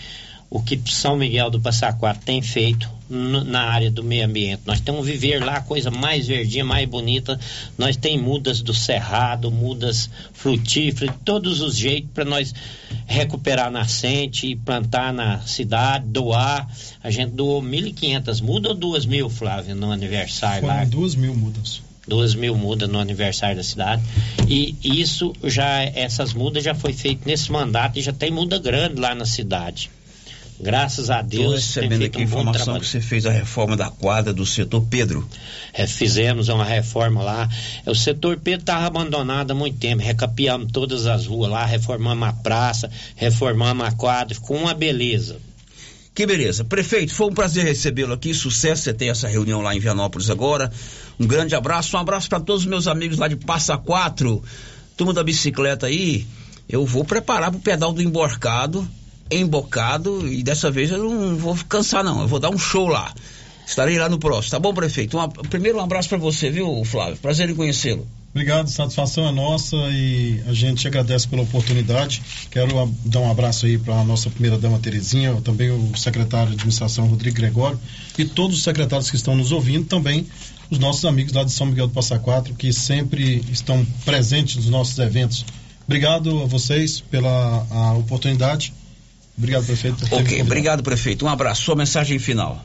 O que São Miguel do Passa Quatro tem feito na área do meio ambiente. Nós temos viver lá a coisa mais verdinha, mais bonita. Nós tem mudas do cerrado, mudas frutíferas, de todos os jeitos para nós recuperar a nascente e plantar na cidade, doar. A gente doou 1.500 mudas ou 2 mil, Flávio, no aniversário lá? Foram duas mil mudas. duas mil mudas no aniversário da cidade e isso já essas mudas já foi feito nesse mandato e já tem muda grande lá na cidade graças a Estou Deus tem recebendo aqui a um informação trabalho que você fez a reforma da quadra do setor Pedro. É, fizemos uma reforma lá. O setor Pedro estava abandonado há muito tempo. Recapeamos todas as ruas lá, reformamos a praça, reformamos a quadra, ficou uma beleza. Que beleza. Prefeito, foi um prazer recebê-lo aqui. Sucesso, você tem essa reunião lá em Vianópolis agora. Um grande abraço, um abraço para todos os meus amigos lá de Passa Quatro, turma da bicicleta aí. Eu vou preparar para o pedal do emborcado, embocado, e dessa vez eu não vou cansar, não. Eu vou dar um show lá. Estarei lá no próximo. Tá bom, prefeito? Primeiro, um abraço para você, viu, Flávio? Prazer em conhecê-lo. Obrigado, satisfação é nossa e a gente agradece pela oportunidade. Quero dar um abraço aí para a nossa primeira dama Terezinha, também o secretário de administração Rodrigo Gregório e todos os secretários que estão nos ouvindo, também os nossos amigos lá de São Miguel do Passa Quatro que sempre estão presentes nos nossos eventos. Obrigado a vocês pela oportunidade. Obrigado, prefeito. Ok, obrigado, prefeito. Um abraço. Sua mensagem final.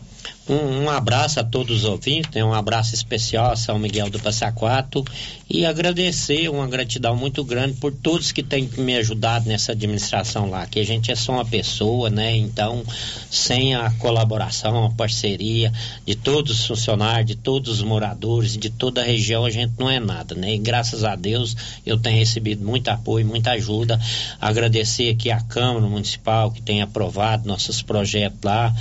Um, um abraço a todos os ouvintes, né? um abraço especial a São Miguel do Passa Quatro e agradecer, uma gratidão muito grande por todos que têm me ajudado nessa administração lá, que a gente é só uma pessoa, né? Então, sem a colaboração, a parceria de todos os funcionários, de todos os moradores, de toda a região, a gente não é nada, né? E graças a Deus eu tenho recebido muito apoio, muita ajuda. Agradecer aqui a Câmara Municipal que tem aprovado nossos projetos lá.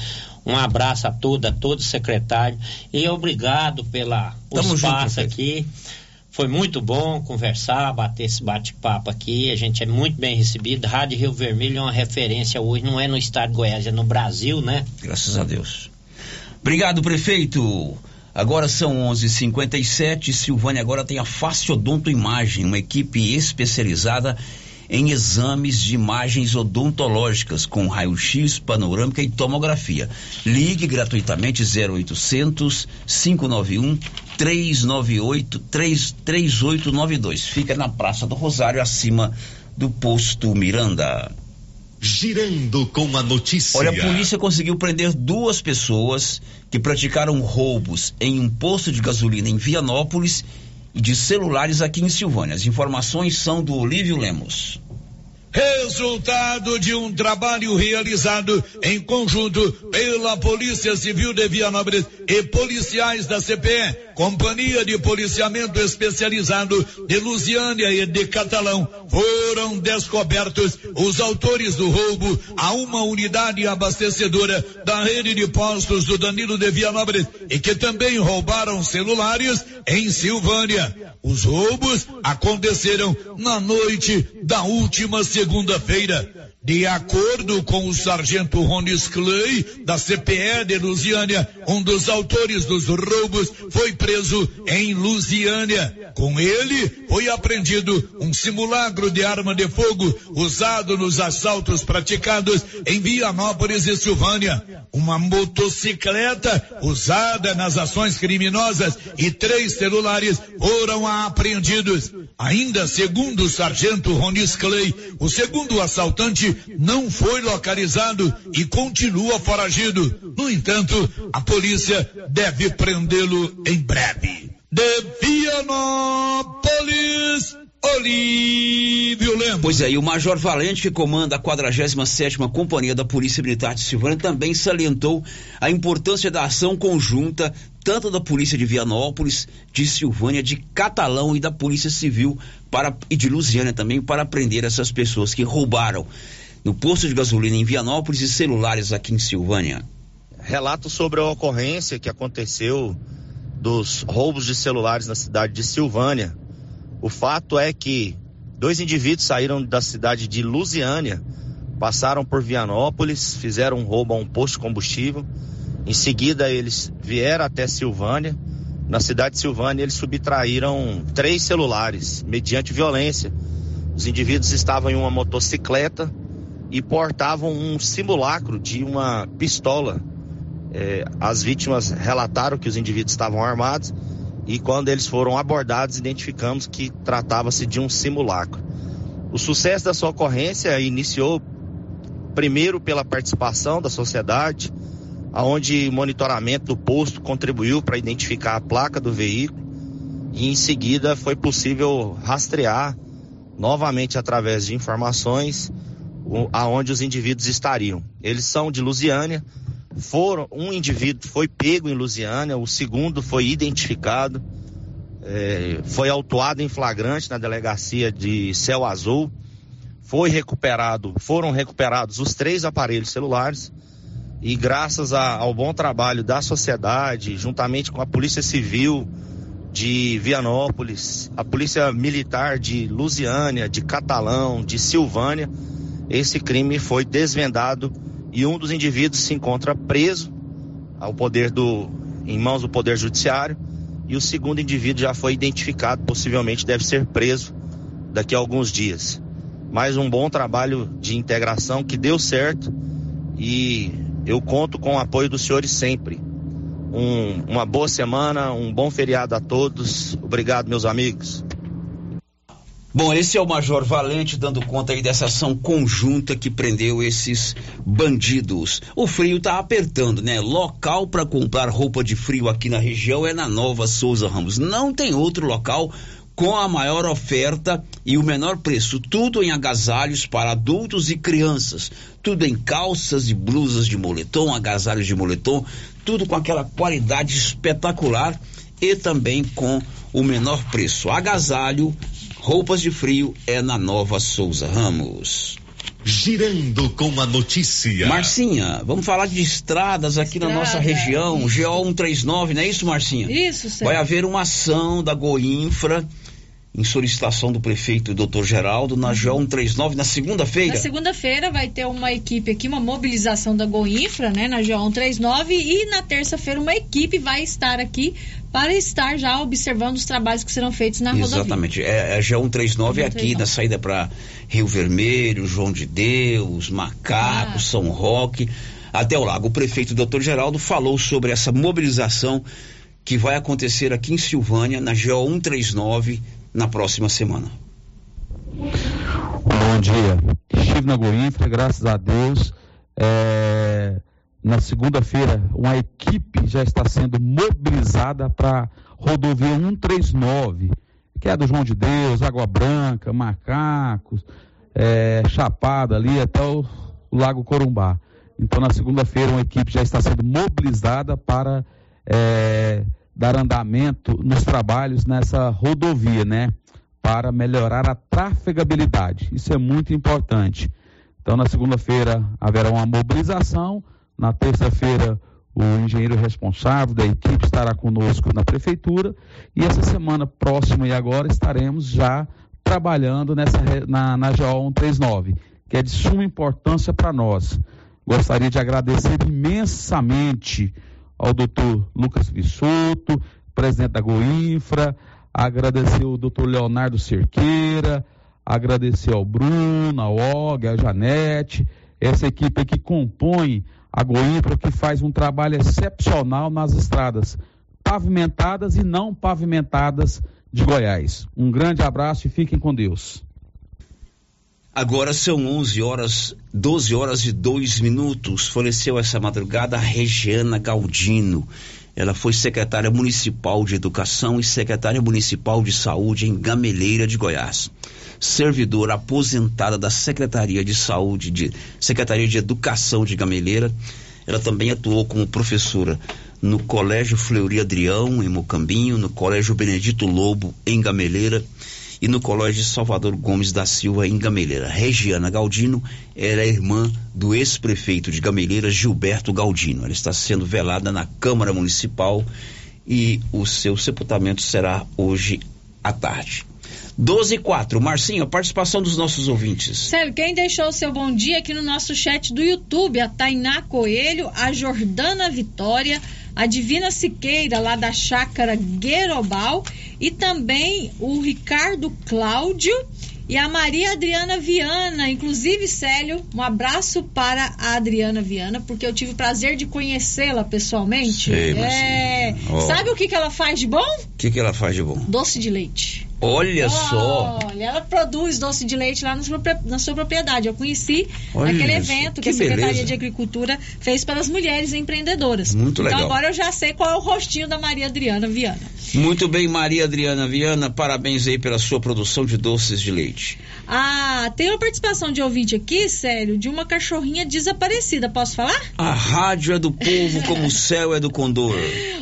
Um abraço a toda, a todos os secretários e obrigado pela o Tamo junto, espaço aqui. Foi muito bom conversar, bater esse bate-papo aqui. A gente é muito bem recebido. Rádio Rio Vermelho é uma referência hoje, não é no estado de Goiás, é no Brasil, né? Graças a Deus. Obrigado, prefeito. Agora são 11:57. Silvânia agora tem a Faciodonto Imagem, uma equipe especializada em exames de imagens odontológicas com raio-x, panorâmica e tomografia. Ligue gratuitamente 0800 591 398 3892. Fica na Praça do Rosário, acima do posto Miranda. Girando com a notícia. Olha, a polícia conseguiu prender duas pessoas que praticaram roubos em um posto de gasolina em Vianópolis de celulares aqui em Silvânia. As informações são do Olívio Lemos. Resultado de um trabalho realizado em conjunto pela Polícia Civil de Vianópolis e policiais da CPE, Companhia de Policiamento Especializado de Lusiânia e de Catalão, foram descobertos os autores do roubo a uma unidade abastecedora da rede de postos do Danilo de Vianópolis e que também roubaram celulares em Silvânia. Os roubos aconteceram na noite da última segunda-feira. De acordo com o sargento Ronis Clay, da CPE de Lusiânia, um dos autores dos roubos foi preso em Lusiânia. Com ele, foi apreendido um simulacro de arma de fogo usado nos assaltos praticados em Vianópolis e Silvânia. Uma motocicleta usada nas ações criminosas e três celulares foram apreendidos. Ainda segundo o sargento Ronis Clay, o segundo assaltante não foi localizado e continua foragido. No entanto, a polícia deve prendê-lo em breve. De Vianópolis, Olívio Lemos. Pois é, e o Major Valente, que comanda a 47ª Companhia da Polícia Militar de Silvânia, também salientou a importância da ação conjunta tanto da Polícia de Vianópolis, de Silvânia, de Catalão e da Polícia Civil para, e de Lusiânia também para prender essas pessoas que roubaram no posto de gasolina em Vianópolis e celulares aqui em Silvânia. relato sobre a ocorrência que aconteceu dos roubos de celulares na cidade de Silvânia. O fato é que dois indivíduos saíram da cidade de Lusiânia, passaram por Vianópolis, fizeram um roubo a um posto de combustível. Em seguida, eles vieram até Silvânia. Na cidade de Silvânia, eles subtraíram três celulares, mediante violência. Os indivíduos estavam em uma motocicleta e portavam um simulacro de uma pistola. É, as vítimas relataram que os indivíduos estavam armados e quando eles foram abordados, identificamos que tratava-se de um simulacro. O sucesso da sua ocorrência iniciou primeiro pela participação da sociedade, aonde monitoramento do posto contribuiu para identificar a placa do veículo e em seguida foi possível rastrear novamente através de informações aonde os indivíduos estariam. Eles são de Lusiânia, foram um indivíduo foi pego em Lusiânia, o segundo foi identificado, é, foi autuado em flagrante na delegacia de Céu Azul, foi recuperado, foram recuperados os três aparelhos celulares e graças a, ao bom trabalho da sociedade, juntamente com a Polícia Civil de Vianópolis, a Polícia Militar de Lusiânia, de Catalão, de Silvânia, esse crime foi desvendado e um dos indivíduos se encontra preso ao poder do em mãos do poder judiciário e o segundo indivíduo já foi identificado, possivelmente deve ser preso daqui a alguns dias. Mais um bom trabalho de integração que deu certo e eu conto com o apoio dos senhores sempre. Um, uma boa semana, um bom feriado a todos. Obrigado, meus amigos. Bom, esse é o Major Valente dando conta aí dessa ação conjunta que prendeu esses bandidos. O frio tá apertando, né? Local para comprar roupa de frio aqui na região é na Nova Souza Ramos. Não tem outro local com a maior oferta e o menor preço. Tudo em agasalhos para adultos e crianças. Tudo em calças e blusas de moletom, agasalhos de moletom. Tudo com aquela qualidade espetacular e também com o menor preço. Agasalho Roupas de frio é na Nova Souza Ramos. Girando com a notícia. Marcinha, vamos falar de estradas aqui Estrada. na nossa região. GO 139, não é isso, Marcinha? Isso, senhor. Vai haver uma ação da Goinfra em solicitação do prefeito Dr. Geraldo na GO 139 na segunda-feira. Na segunda-feira vai ter uma equipe aqui, uma mobilização da Goinfra, né, na GO 139 e na terça-feira uma equipe vai estar aqui para estar já observando os trabalhos que serão feitos na rodovia. Exatamente. É, a G139 é aqui na saída para Rio Vermelho, João de Deus, Macaco, ah. São Roque, até o lago. O prefeito Dr. Geraldo falou sobre essa mobilização que vai acontecer aqui em Silvânia, na GO 139, na próxima semana. Bom dia. Estive na Goinfra, graças a Deus. É na segunda-feira, uma equipe já está sendo mobilizada para rodovia 139, que é do João de Deus, Água Branca, Macacos, é, Chapada ali até o, o Lago Corumbá. Então, na segunda-feira, uma equipe já está sendo mobilizada para é, dar andamento nos trabalhos nessa rodovia, né? Para melhorar a trafegabilidade. Isso é muito importante. Então, na segunda-feira, haverá uma mobilização na terça-feira, o engenheiro responsável da equipe estará conosco na prefeitura e essa semana próxima e agora estaremos já trabalhando nessa, na, na GO 139, que é de suma importância para nós. Gostaria de agradecer imensamente ao doutor Lucas Vissoto, presidente da Goinfra, agradecer ao doutor Leonardo Cerqueira, agradecer ao Bruno, ao Og, à Janete, essa equipe que compõe a Goimpra que faz um trabalho excepcional nas estradas pavimentadas e não pavimentadas de Goiás. Um grande abraço e fiquem com Deus. Agora são 11 horas, 12 horas e 2 minutos. Faleceu essa madrugada a Regiana Galdino. Ela foi secretária municipal de Educação e secretária municipal de Saúde em Gameleira de Goiás servidora aposentada da Secretaria de Saúde, de Secretaria de Educação de Gameleira. Ela também atuou como professora no Colégio Fleury Adrião, em Mocambinho, no Colégio Benedito Lobo, em Gameleira, e no Colégio Salvador Gomes da Silva, em Gameleira. Regiana Galdino era é irmã do ex-prefeito de Gameleira, Gilberto Galdino. Ela está sendo velada na Câmara Municipal e o seu sepultamento será hoje à tarde. 12 e 4. Marcinho, a participação dos nossos ouvintes. Sério, quem deixou o seu bom dia aqui no nosso chat do YouTube? A Tainá Coelho, a Jordana Vitória, a Divina Siqueira, lá da chácara Guerobal, e também o Ricardo Cláudio e a Maria Adriana Viana. Inclusive, Célio, um abraço para a Adriana Viana, porque eu tive o prazer de conhecê-la pessoalmente. Sei, é... Sabe o que, que ela faz de bom? O que, que ela faz de bom? Doce de leite. Olha só. Olha, ela produz doce de leite lá na sua, na sua propriedade. Eu conheci Olha aquele evento que, que a Secretaria beleza. de Agricultura fez para as mulheres empreendedoras. Muito então legal. agora eu já sei qual é o rostinho da Maria Adriana Viana. Muito bem, Maria Adriana Viana, parabéns aí pela sua produção de doces de leite. Ah, tem uma participação de ouvinte aqui, sério, de uma cachorrinha desaparecida. Posso falar? A rádio é do povo [laughs] como o céu é do condor.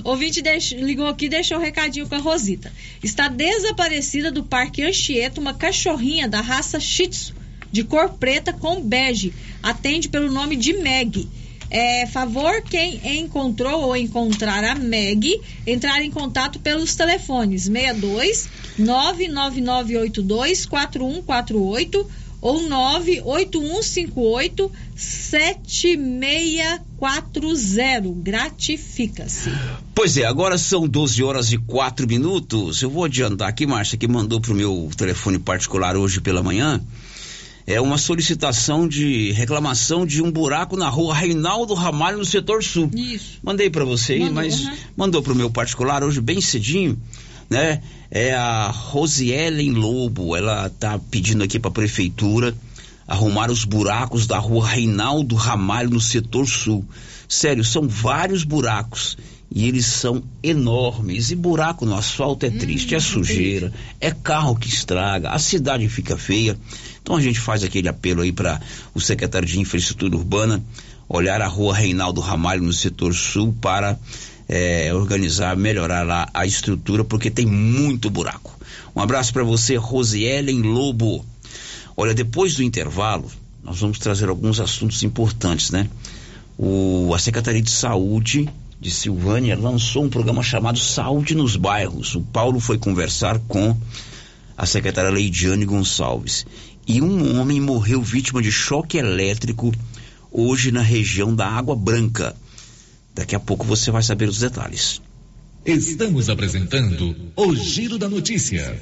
Ouvinte ligou aqui e deixou um recadinho com a Rosita. Está desaparecida do Parque Anchieta uma cachorrinha da raça Shih Tzu, de cor preta com bege. Atende pelo nome de Meg. É, favor quem encontrou ou encontrar a Meg entrar em contato pelos telefones 62 99982 4148 ou 98158 7640. Gratifica-se. Pois é, agora são 12 horas e 4 minutos. Eu vou adiantar aqui, Márcia, que mandou pro meu telefone particular hoje pela manhã. É uma solicitação de reclamação de um buraco na rua Reinaldo Ramalho, no setor sul. Isso. Mandei para você aí, Mandou, mas uhum. mandou pro meu particular hoje bem cedinho, né? É a Rosielen Lobo. Ela tá pedindo aqui pra prefeitura arrumar os buracos da rua Reinaldo Ramalho, no setor sul. Sério, são vários buracos. E eles são enormes. E buraco no asfalto é triste, é sujeira, é carro que estraga, a cidade fica feia. Então a gente faz aquele apelo aí para o secretário de Infraestrutura Urbana olhar a rua Reinaldo Ramalho no setor sul para eh, organizar, melhorar lá a estrutura, porque tem muito buraco. Um abraço para você, Rosielen Lobo. Olha, depois do intervalo, nós vamos trazer alguns assuntos importantes, né? O, a Secretaria de Saúde de Silvânia lançou um programa chamado Saúde nos Bairros. O Paulo foi conversar com a secretária Leidiane Gonçalves. E um homem morreu vítima de choque elétrico hoje na região da Água Branca. Daqui a pouco você vai saber os detalhes. Estamos apresentando o Giro da Notícia.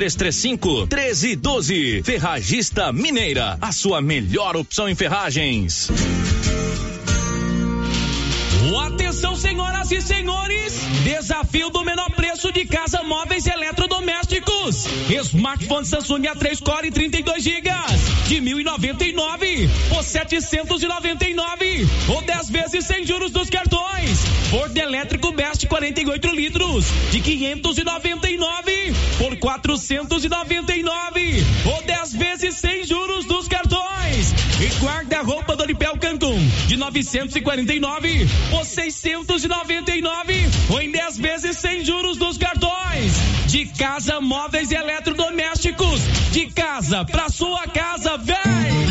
3335 1312. Ferragista Mineira, a sua melhor opção em ferragens. Atenção, senhoras e senhores! Desafio do menor preço de casa móveis e eletrodomésticos. Smartphone Samsung A3 Core 32 GB de 1.099 por 799 ou 10 vezes sem juros dos cartões. Ford elétrico Best 48 litros de 599 por 499 ou 10 vezes sem juros dos cartões. E guarda-roupa Doripel Cancun de 949 por 699 ou em 10 vezes sem juros dos cartões. De casa, móveis e eletrodomésticos. De casa pra sua casa, vem!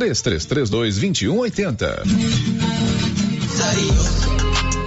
3332 2180.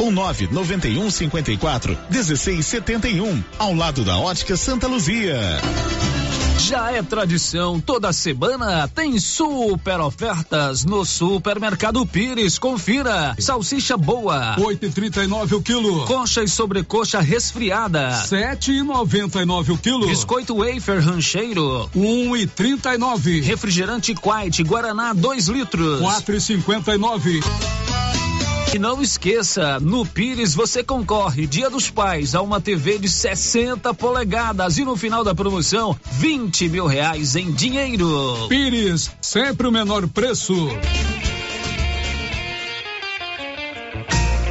ou 991 54 1671, ao lado da Ótica Santa Luzia. Já é tradição, toda semana tem super ofertas no Supermercado Pires. Confira. Salsicha boa, 8,39 o quilo. Coxa e sobrecoxa resfriada, 7,99 o quilo. Biscoito wafer rancheiro, 1,39. Refrigerante Quite Guaraná 2 litros, 4,59. E não esqueça, no Pires você concorre Dia dos Pais a uma TV de 60 polegadas e no final da promoção 20 mil reais em dinheiro. Pires, sempre o menor preço.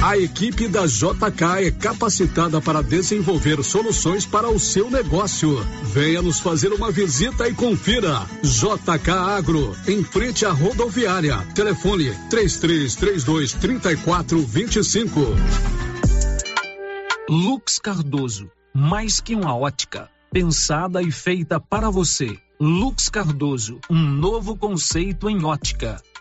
A equipe da JK é capacitada para desenvolver soluções para o seu negócio. Venha nos fazer uma visita e confira. JK Agro, em frente à rodoviária. Telefone 3332 3425. Lux Cardoso, mais que uma ótica, pensada e feita para você. Lux Cardoso, um novo conceito em ótica.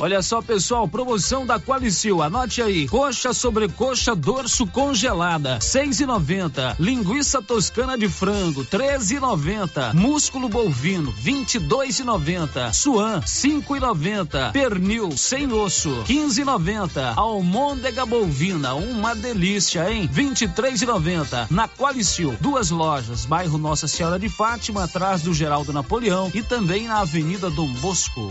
Olha só, pessoal, promoção da Qualicil. Anote aí. Coxa sobre coxa dorso congelada, seis e noventa. Linguiça toscana de frango, treze e noventa. Músculo bovino, vinte e dois e noventa. Suan, cinco e noventa. Pernil, sem osso, quinze e noventa. Almôndega bovina, uma delícia, hein? Vinte e três e noventa. Na Qualicil, duas lojas, bairro Nossa Senhora de Fátima, atrás do Geraldo Napoleão e também na Avenida Dom Bosco.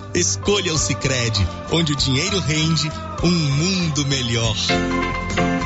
Escolha o Sicredi, onde o dinheiro rende um mundo melhor.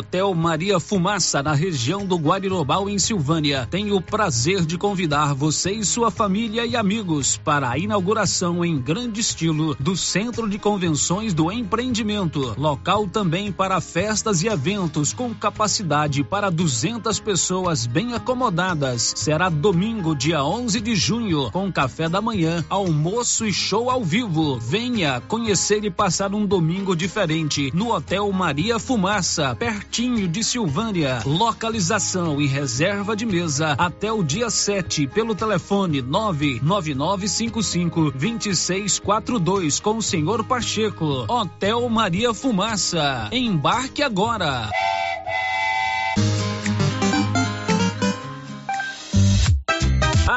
Hotel Maria Fumaça, na região do Guarirobal, em Silvânia, tem o prazer de convidar você e sua família e amigos para a inauguração em grande estilo do Centro de Convenções do Empreendimento. Local também para festas e eventos com capacidade para 200 pessoas bem acomodadas. Será domingo, dia 11 de junho, com café da manhã, almoço e show ao vivo. Venha conhecer e passar um domingo diferente no Hotel Maria Fumaça, perto pertinho de Silvânia. Localização e reserva de mesa até o dia 7 pelo telefone 99955 2642 com o senhor Pacheco. Hotel Maria Fumaça. Embarque agora.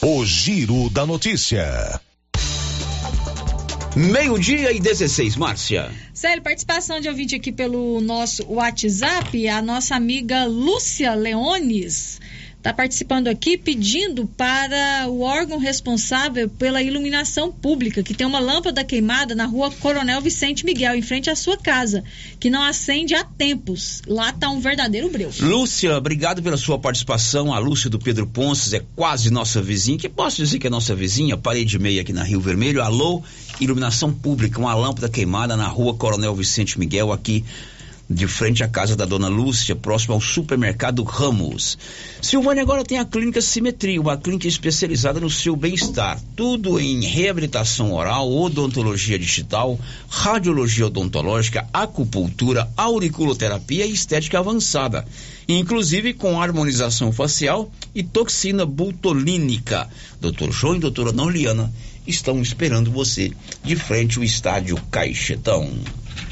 O Giro da Notícia. Meio-dia e 16, Márcia. Sério, participação de ouvinte aqui pelo nosso WhatsApp, a nossa amiga Lúcia Leones está participando aqui pedindo para o órgão responsável pela iluminação pública, que tem uma lâmpada queimada na rua Coronel Vicente Miguel, em frente à sua casa, que não acende há tempos. Lá está um verdadeiro breu. Lúcia, obrigado pela sua participação. A Lúcia do Pedro Ponces é quase nossa vizinha, que posso dizer que é nossa vizinha, parede meia aqui na Rio Vermelho. Alô, iluminação pública, uma lâmpada queimada na rua Coronel Vicente Miguel, aqui de frente à casa da dona Lúcia, próximo ao supermercado Ramos. Silvânia agora tem a clínica Simetria, uma clínica especializada no seu bem-estar. Tudo em reabilitação oral, odontologia digital, radiologia odontológica, acupuntura, auriculoterapia e estética avançada. Inclusive com harmonização facial e toxina butolínica. Doutor João e doutora Norliana estão esperando você de frente ao estádio Caixetão.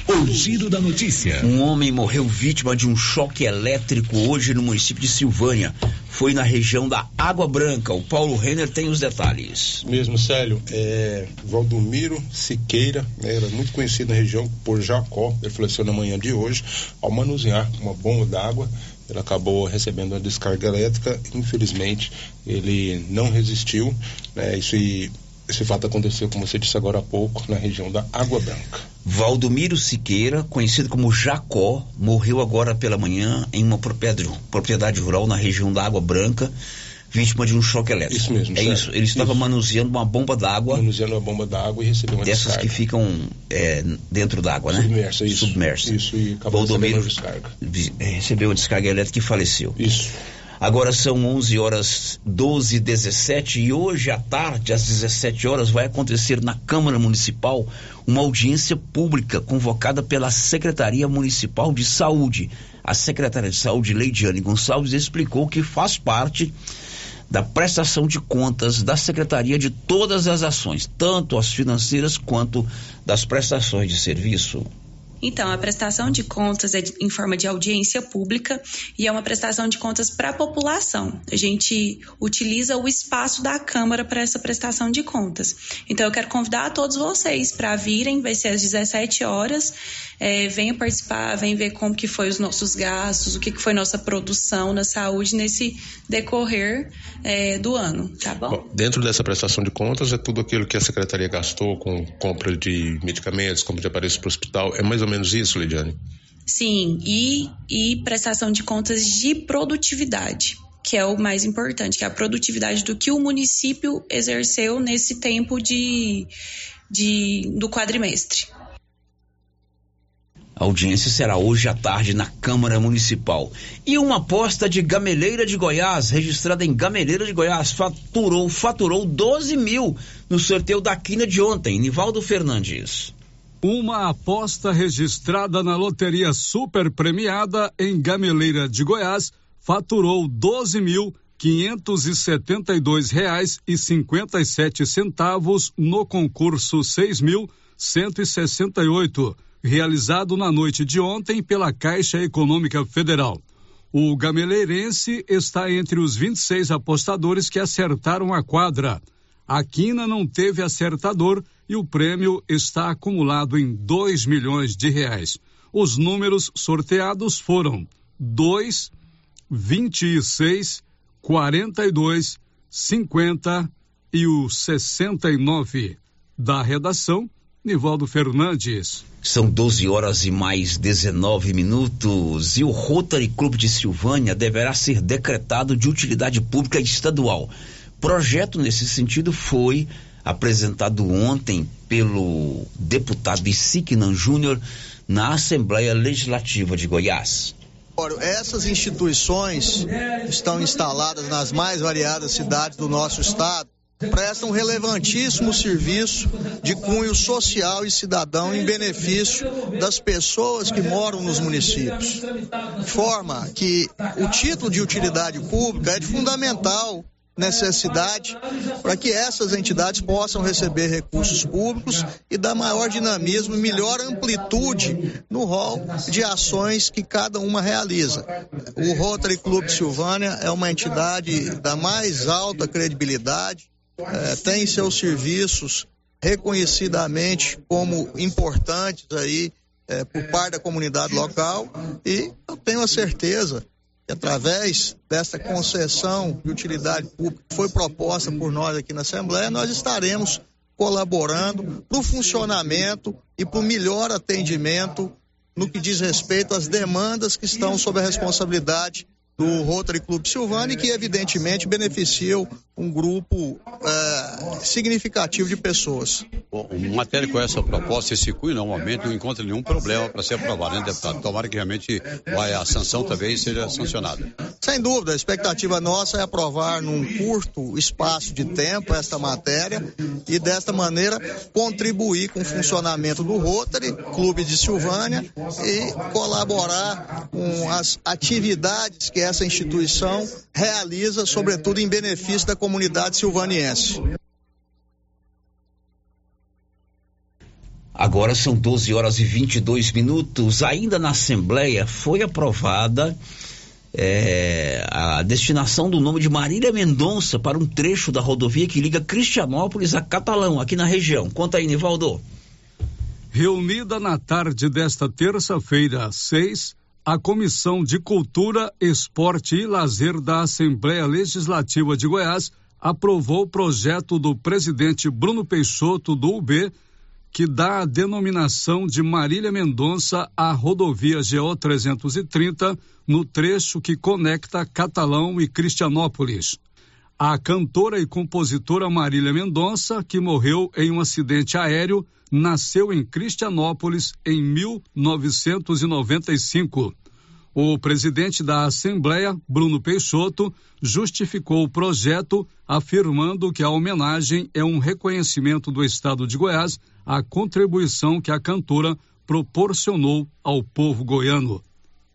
O giro da notícia. Um homem morreu vítima de um choque elétrico hoje no município de Silvânia. Foi na região da Água Branca. O Paulo Renner tem os detalhes. Mesmo, Célio. É, Valdomiro Siqueira, né, era muito conhecido na região por Jacó. Ele faleceu na manhã de hoje ao manusear uma bomba d'água. Ele acabou recebendo uma descarga elétrica. Infelizmente, ele não resistiu. Né, isso e esse fato aconteceu, como você disse agora há pouco, na região da Água Branca. Valdomiro Siqueira, conhecido como Jacó, morreu agora pela manhã em uma propriedade, rural na região da Água Branca, vítima de um choque elétrico. Isso mesmo. É certo. isso. Ele estava Isso. manuseando uma bomba d'água. Manuseando uma bomba d'água e recebeu uma Dessas descarga. que ficam é, dentro d'água, né? Submersa, isso. Submersa. Isso, e acabou Valdomiro uma é, recebeu a descarga elétrica e faleceu. Isso. Agora são 11 horas 12 e 17 e hoje à tarde, às 17 horas, vai acontecer na Câmara Municipal uma audiência pública convocada pela Secretaria Municipal de Saúde. A secretária de Saúde, Leidiane Gonçalves, explicou que faz parte da prestação de contas da secretaria de todas as ações, tanto as financeiras quanto das prestações de serviço. Então, a prestação de contas é em forma de audiência pública e é uma prestação de contas para a população. A gente utiliza o espaço da Câmara para essa prestação de contas. Então, eu quero convidar a todos vocês para virem, vai ser às 17 horas. É, venham participar, venham ver como que foi os nossos gastos, o que, que foi nossa produção na saúde nesse decorrer é, do ano, tá bom? Bom, dentro dessa prestação de contas é tudo aquilo que a secretaria gastou com compra de medicamentos, compra de aparelhos para o hospital. É mais ou menos isso, Lidiane? Sim, e, e prestação de contas de produtividade, que é o mais importante, que é a produtividade do que o município exerceu nesse tempo de, de do quadrimestre. A audiência será hoje à tarde na Câmara Municipal. E uma aposta de Gameleira de Goiás, registrada em Gameleira de Goiás, faturou, faturou 12 mil no sorteio da quina de ontem. Nivaldo Fernandes. Uma aposta registrada na loteria super premiada em Gameleira de Goiás faturou 12 mil quinhentos e setenta e dois reais e cinquenta e sete centavos no concurso seis mil cento e sessenta e oito realizado na noite de ontem pela Caixa Econômica Federal. O gameleirense está entre os 26 apostadores que acertaram a quadra. A quina não teve acertador e o prêmio está acumulado em 2 milhões de reais. Os números sorteados foram 2, 26, 42, 50 e o 69. Da redação, Nivaldo Fernandes. São 12 horas e mais 19 minutos e o Rotary Clube de Silvânia deverá ser decretado de utilidade pública estadual. Projeto nesse sentido foi apresentado ontem pelo deputado Isignan Júnior na Assembleia Legislativa de Goiás. Essas instituições estão instaladas nas mais variadas cidades do nosso estado presta um relevantíssimo serviço de cunho social e cidadão em benefício das pessoas que moram nos municípios. Forma que o título de utilidade pública é de fundamental necessidade para que essas entidades possam receber recursos públicos e dar maior dinamismo e melhor amplitude no rol de ações que cada uma realiza. O Rotary Clube Silvânia é uma entidade da mais alta credibilidade, é, tem seus serviços reconhecidamente como importantes aí é, por parte da comunidade local. E eu tenho a certeza que através dessa concessão de utilidade pública que foi proposta por nós aqui na Assembleia, nós estaremos colaborando para o funcionamento e para o melhor atendimento no que diz respeito às demandas que estão sob a responsabilidade do Rotary Clube Silvani, que evidentemente beneficiam um grupo é, significativo de pessoas. Bom, uma matéria com essa proposta, esse cunho, normalmente não encontra nenhum problema para ser aprovado, né, deputado? Tomara que realmente a sanção também seja sancionada. Sem dúvida, a expectativa nossa é aprovar num curto espaço de tempo esta matéria e desta maneira contribuir com o funcionamento do Rotary, Clube de Silvânia, e colaborar com as atividades que essa instituição realiza, sobretudo em benefício da comunidade silvaniense. Agora são 12 horas e 22 minutos. Ainda na Assembleia foi aprovada é, a destinação do nome de Marília Mendonça para um trecho da rodovia que liga Cristianópolis a Catalão, aqui na região. Conta aí, Nivaldo. Reunida na tarde desta terça-feira, 6, a Comissão de Cultura, Esporte e Lazer da Assembleia Legislativa de Goiás aprovou o projeto do presidente Bruno Peixoto do UB, que dá a denominação de Marília Mendonça à rodovia GO 330, no trecho que conecta Catalão e Cristianópolis. A cantora e compositora Marília Mendonça, que morreu em um acidente aéreo, nasceu em Cristianópolis em 1995. O presidente da Assembleia, Bruno Peixoto, justificou o projeto, afirmando que a homenagem é um reconhecimento do Estado de Goiás à contribuição que a cantora proporcionou ao povo goiano.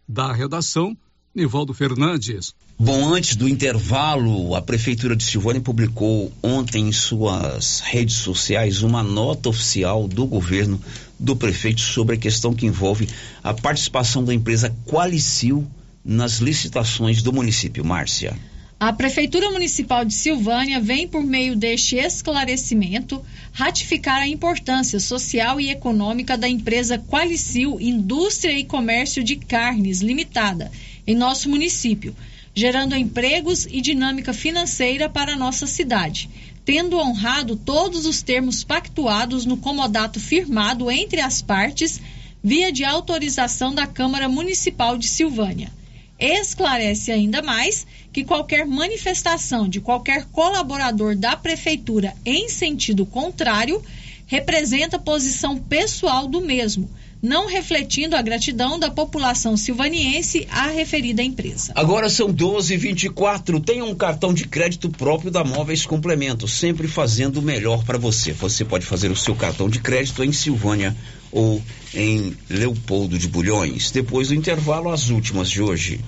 Da redação, Nivaldo Fernandes. Bom, antes do intervalo, a Prefeitura de Silvânia publicou ontem em suas redes sociais uma nota oficial do governo do prefeito sobre a questão que envolve a participação da empresa Qualicil nas licitações do município. Márcia. A Prefeitura Municipal de Silvânia vem, por meio deste esclarecimento, ratificar a importância social e econômica da empresa Qualicil Indústria e Comércio de Carnes Limitada em nosso município, gerando empregos e dinâmica financeira para a nossa cidade, tendo honrado todos os termos pactuados no comodato firmado entre as partes, via de autorização da Câmara Municipal de Silvânia. Esclarece ainda mais que qualquer manifestação de qualquer colaborador da Prefeitura em sentido contrário representa posição pessoal do mesmo, não refletindo a gratidão da população silvaniense à referida empresa. Agora são 12h24. Tem um cartão de crédito próprio da Móveis Complemento, sempre fazendo o melhor para você. Você pode fazer o seu cartão de crédito em Silvânia ou em Leopoldo de Bulhões. Depois do intervalo, as últimas de hoje.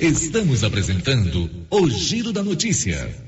Estamos apresentando o Giro da Notícia.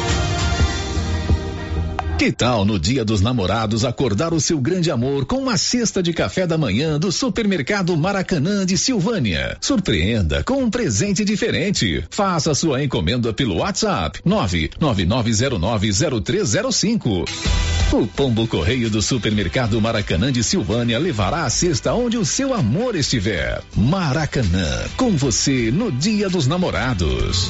Que tal no Dia dos Namorados acordar o seu grande amor com uma cesta de café da manhã do Supermercado Maracanã de Silvânia? Surpreenda com um presente diferente. Faça sua encomenda pelo WhatsApp 999090305. O Pombo Correio do Supermercado Maracanã de Silvânia levará a cesta onde o seu amor estiver. Maracanã, com você no Dia dos Namorados.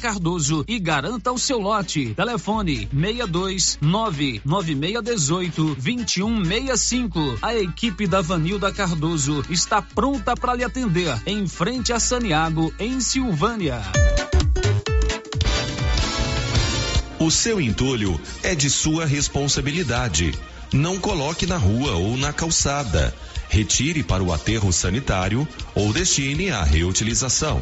Cardoso e garanta o seu lote. Telefone 62 99618 2165. A equipe da Vanilda Cardoso está pronta para lhe atender em frente a Saniago, em Silvânia. O seu entulho é de sua responsabilidade. Não coloque na rua ou na calçada. Retire para o aterro sanitário ou destine à reutilização.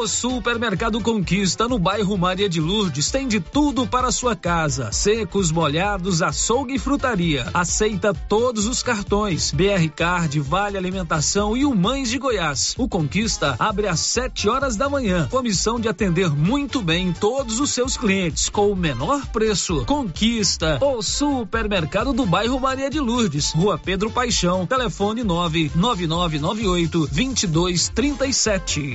O Supermercado Conquista no bairro Maria de Lourdes tem de tudo para sua casa: secos, molhados, açougue e frutaria. Aceita todos os cartões: BR Card, Vale Alimentação e o Mães de Goiás. O Conquista abre às 7 horas da manhã, com a missão de atender muito bem todos os seus clientes com o menor preço. Conquista, o supermercado do bairro Maria de Lourdes, Rua Pedro Paixão, telefone 99998 2237.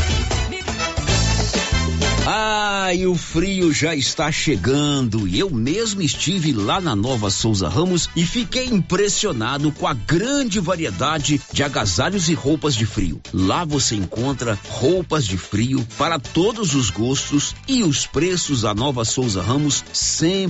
Ah, e o frio já está chegando. E eu mesmo estive lá na Nova Souza Ramos e fiquei impressionado com a grande variedade de agasalhos e roupas de frio. Lá você encontra roupas de frio para todos os gostos e os preços da Nova Souza Ramos sempre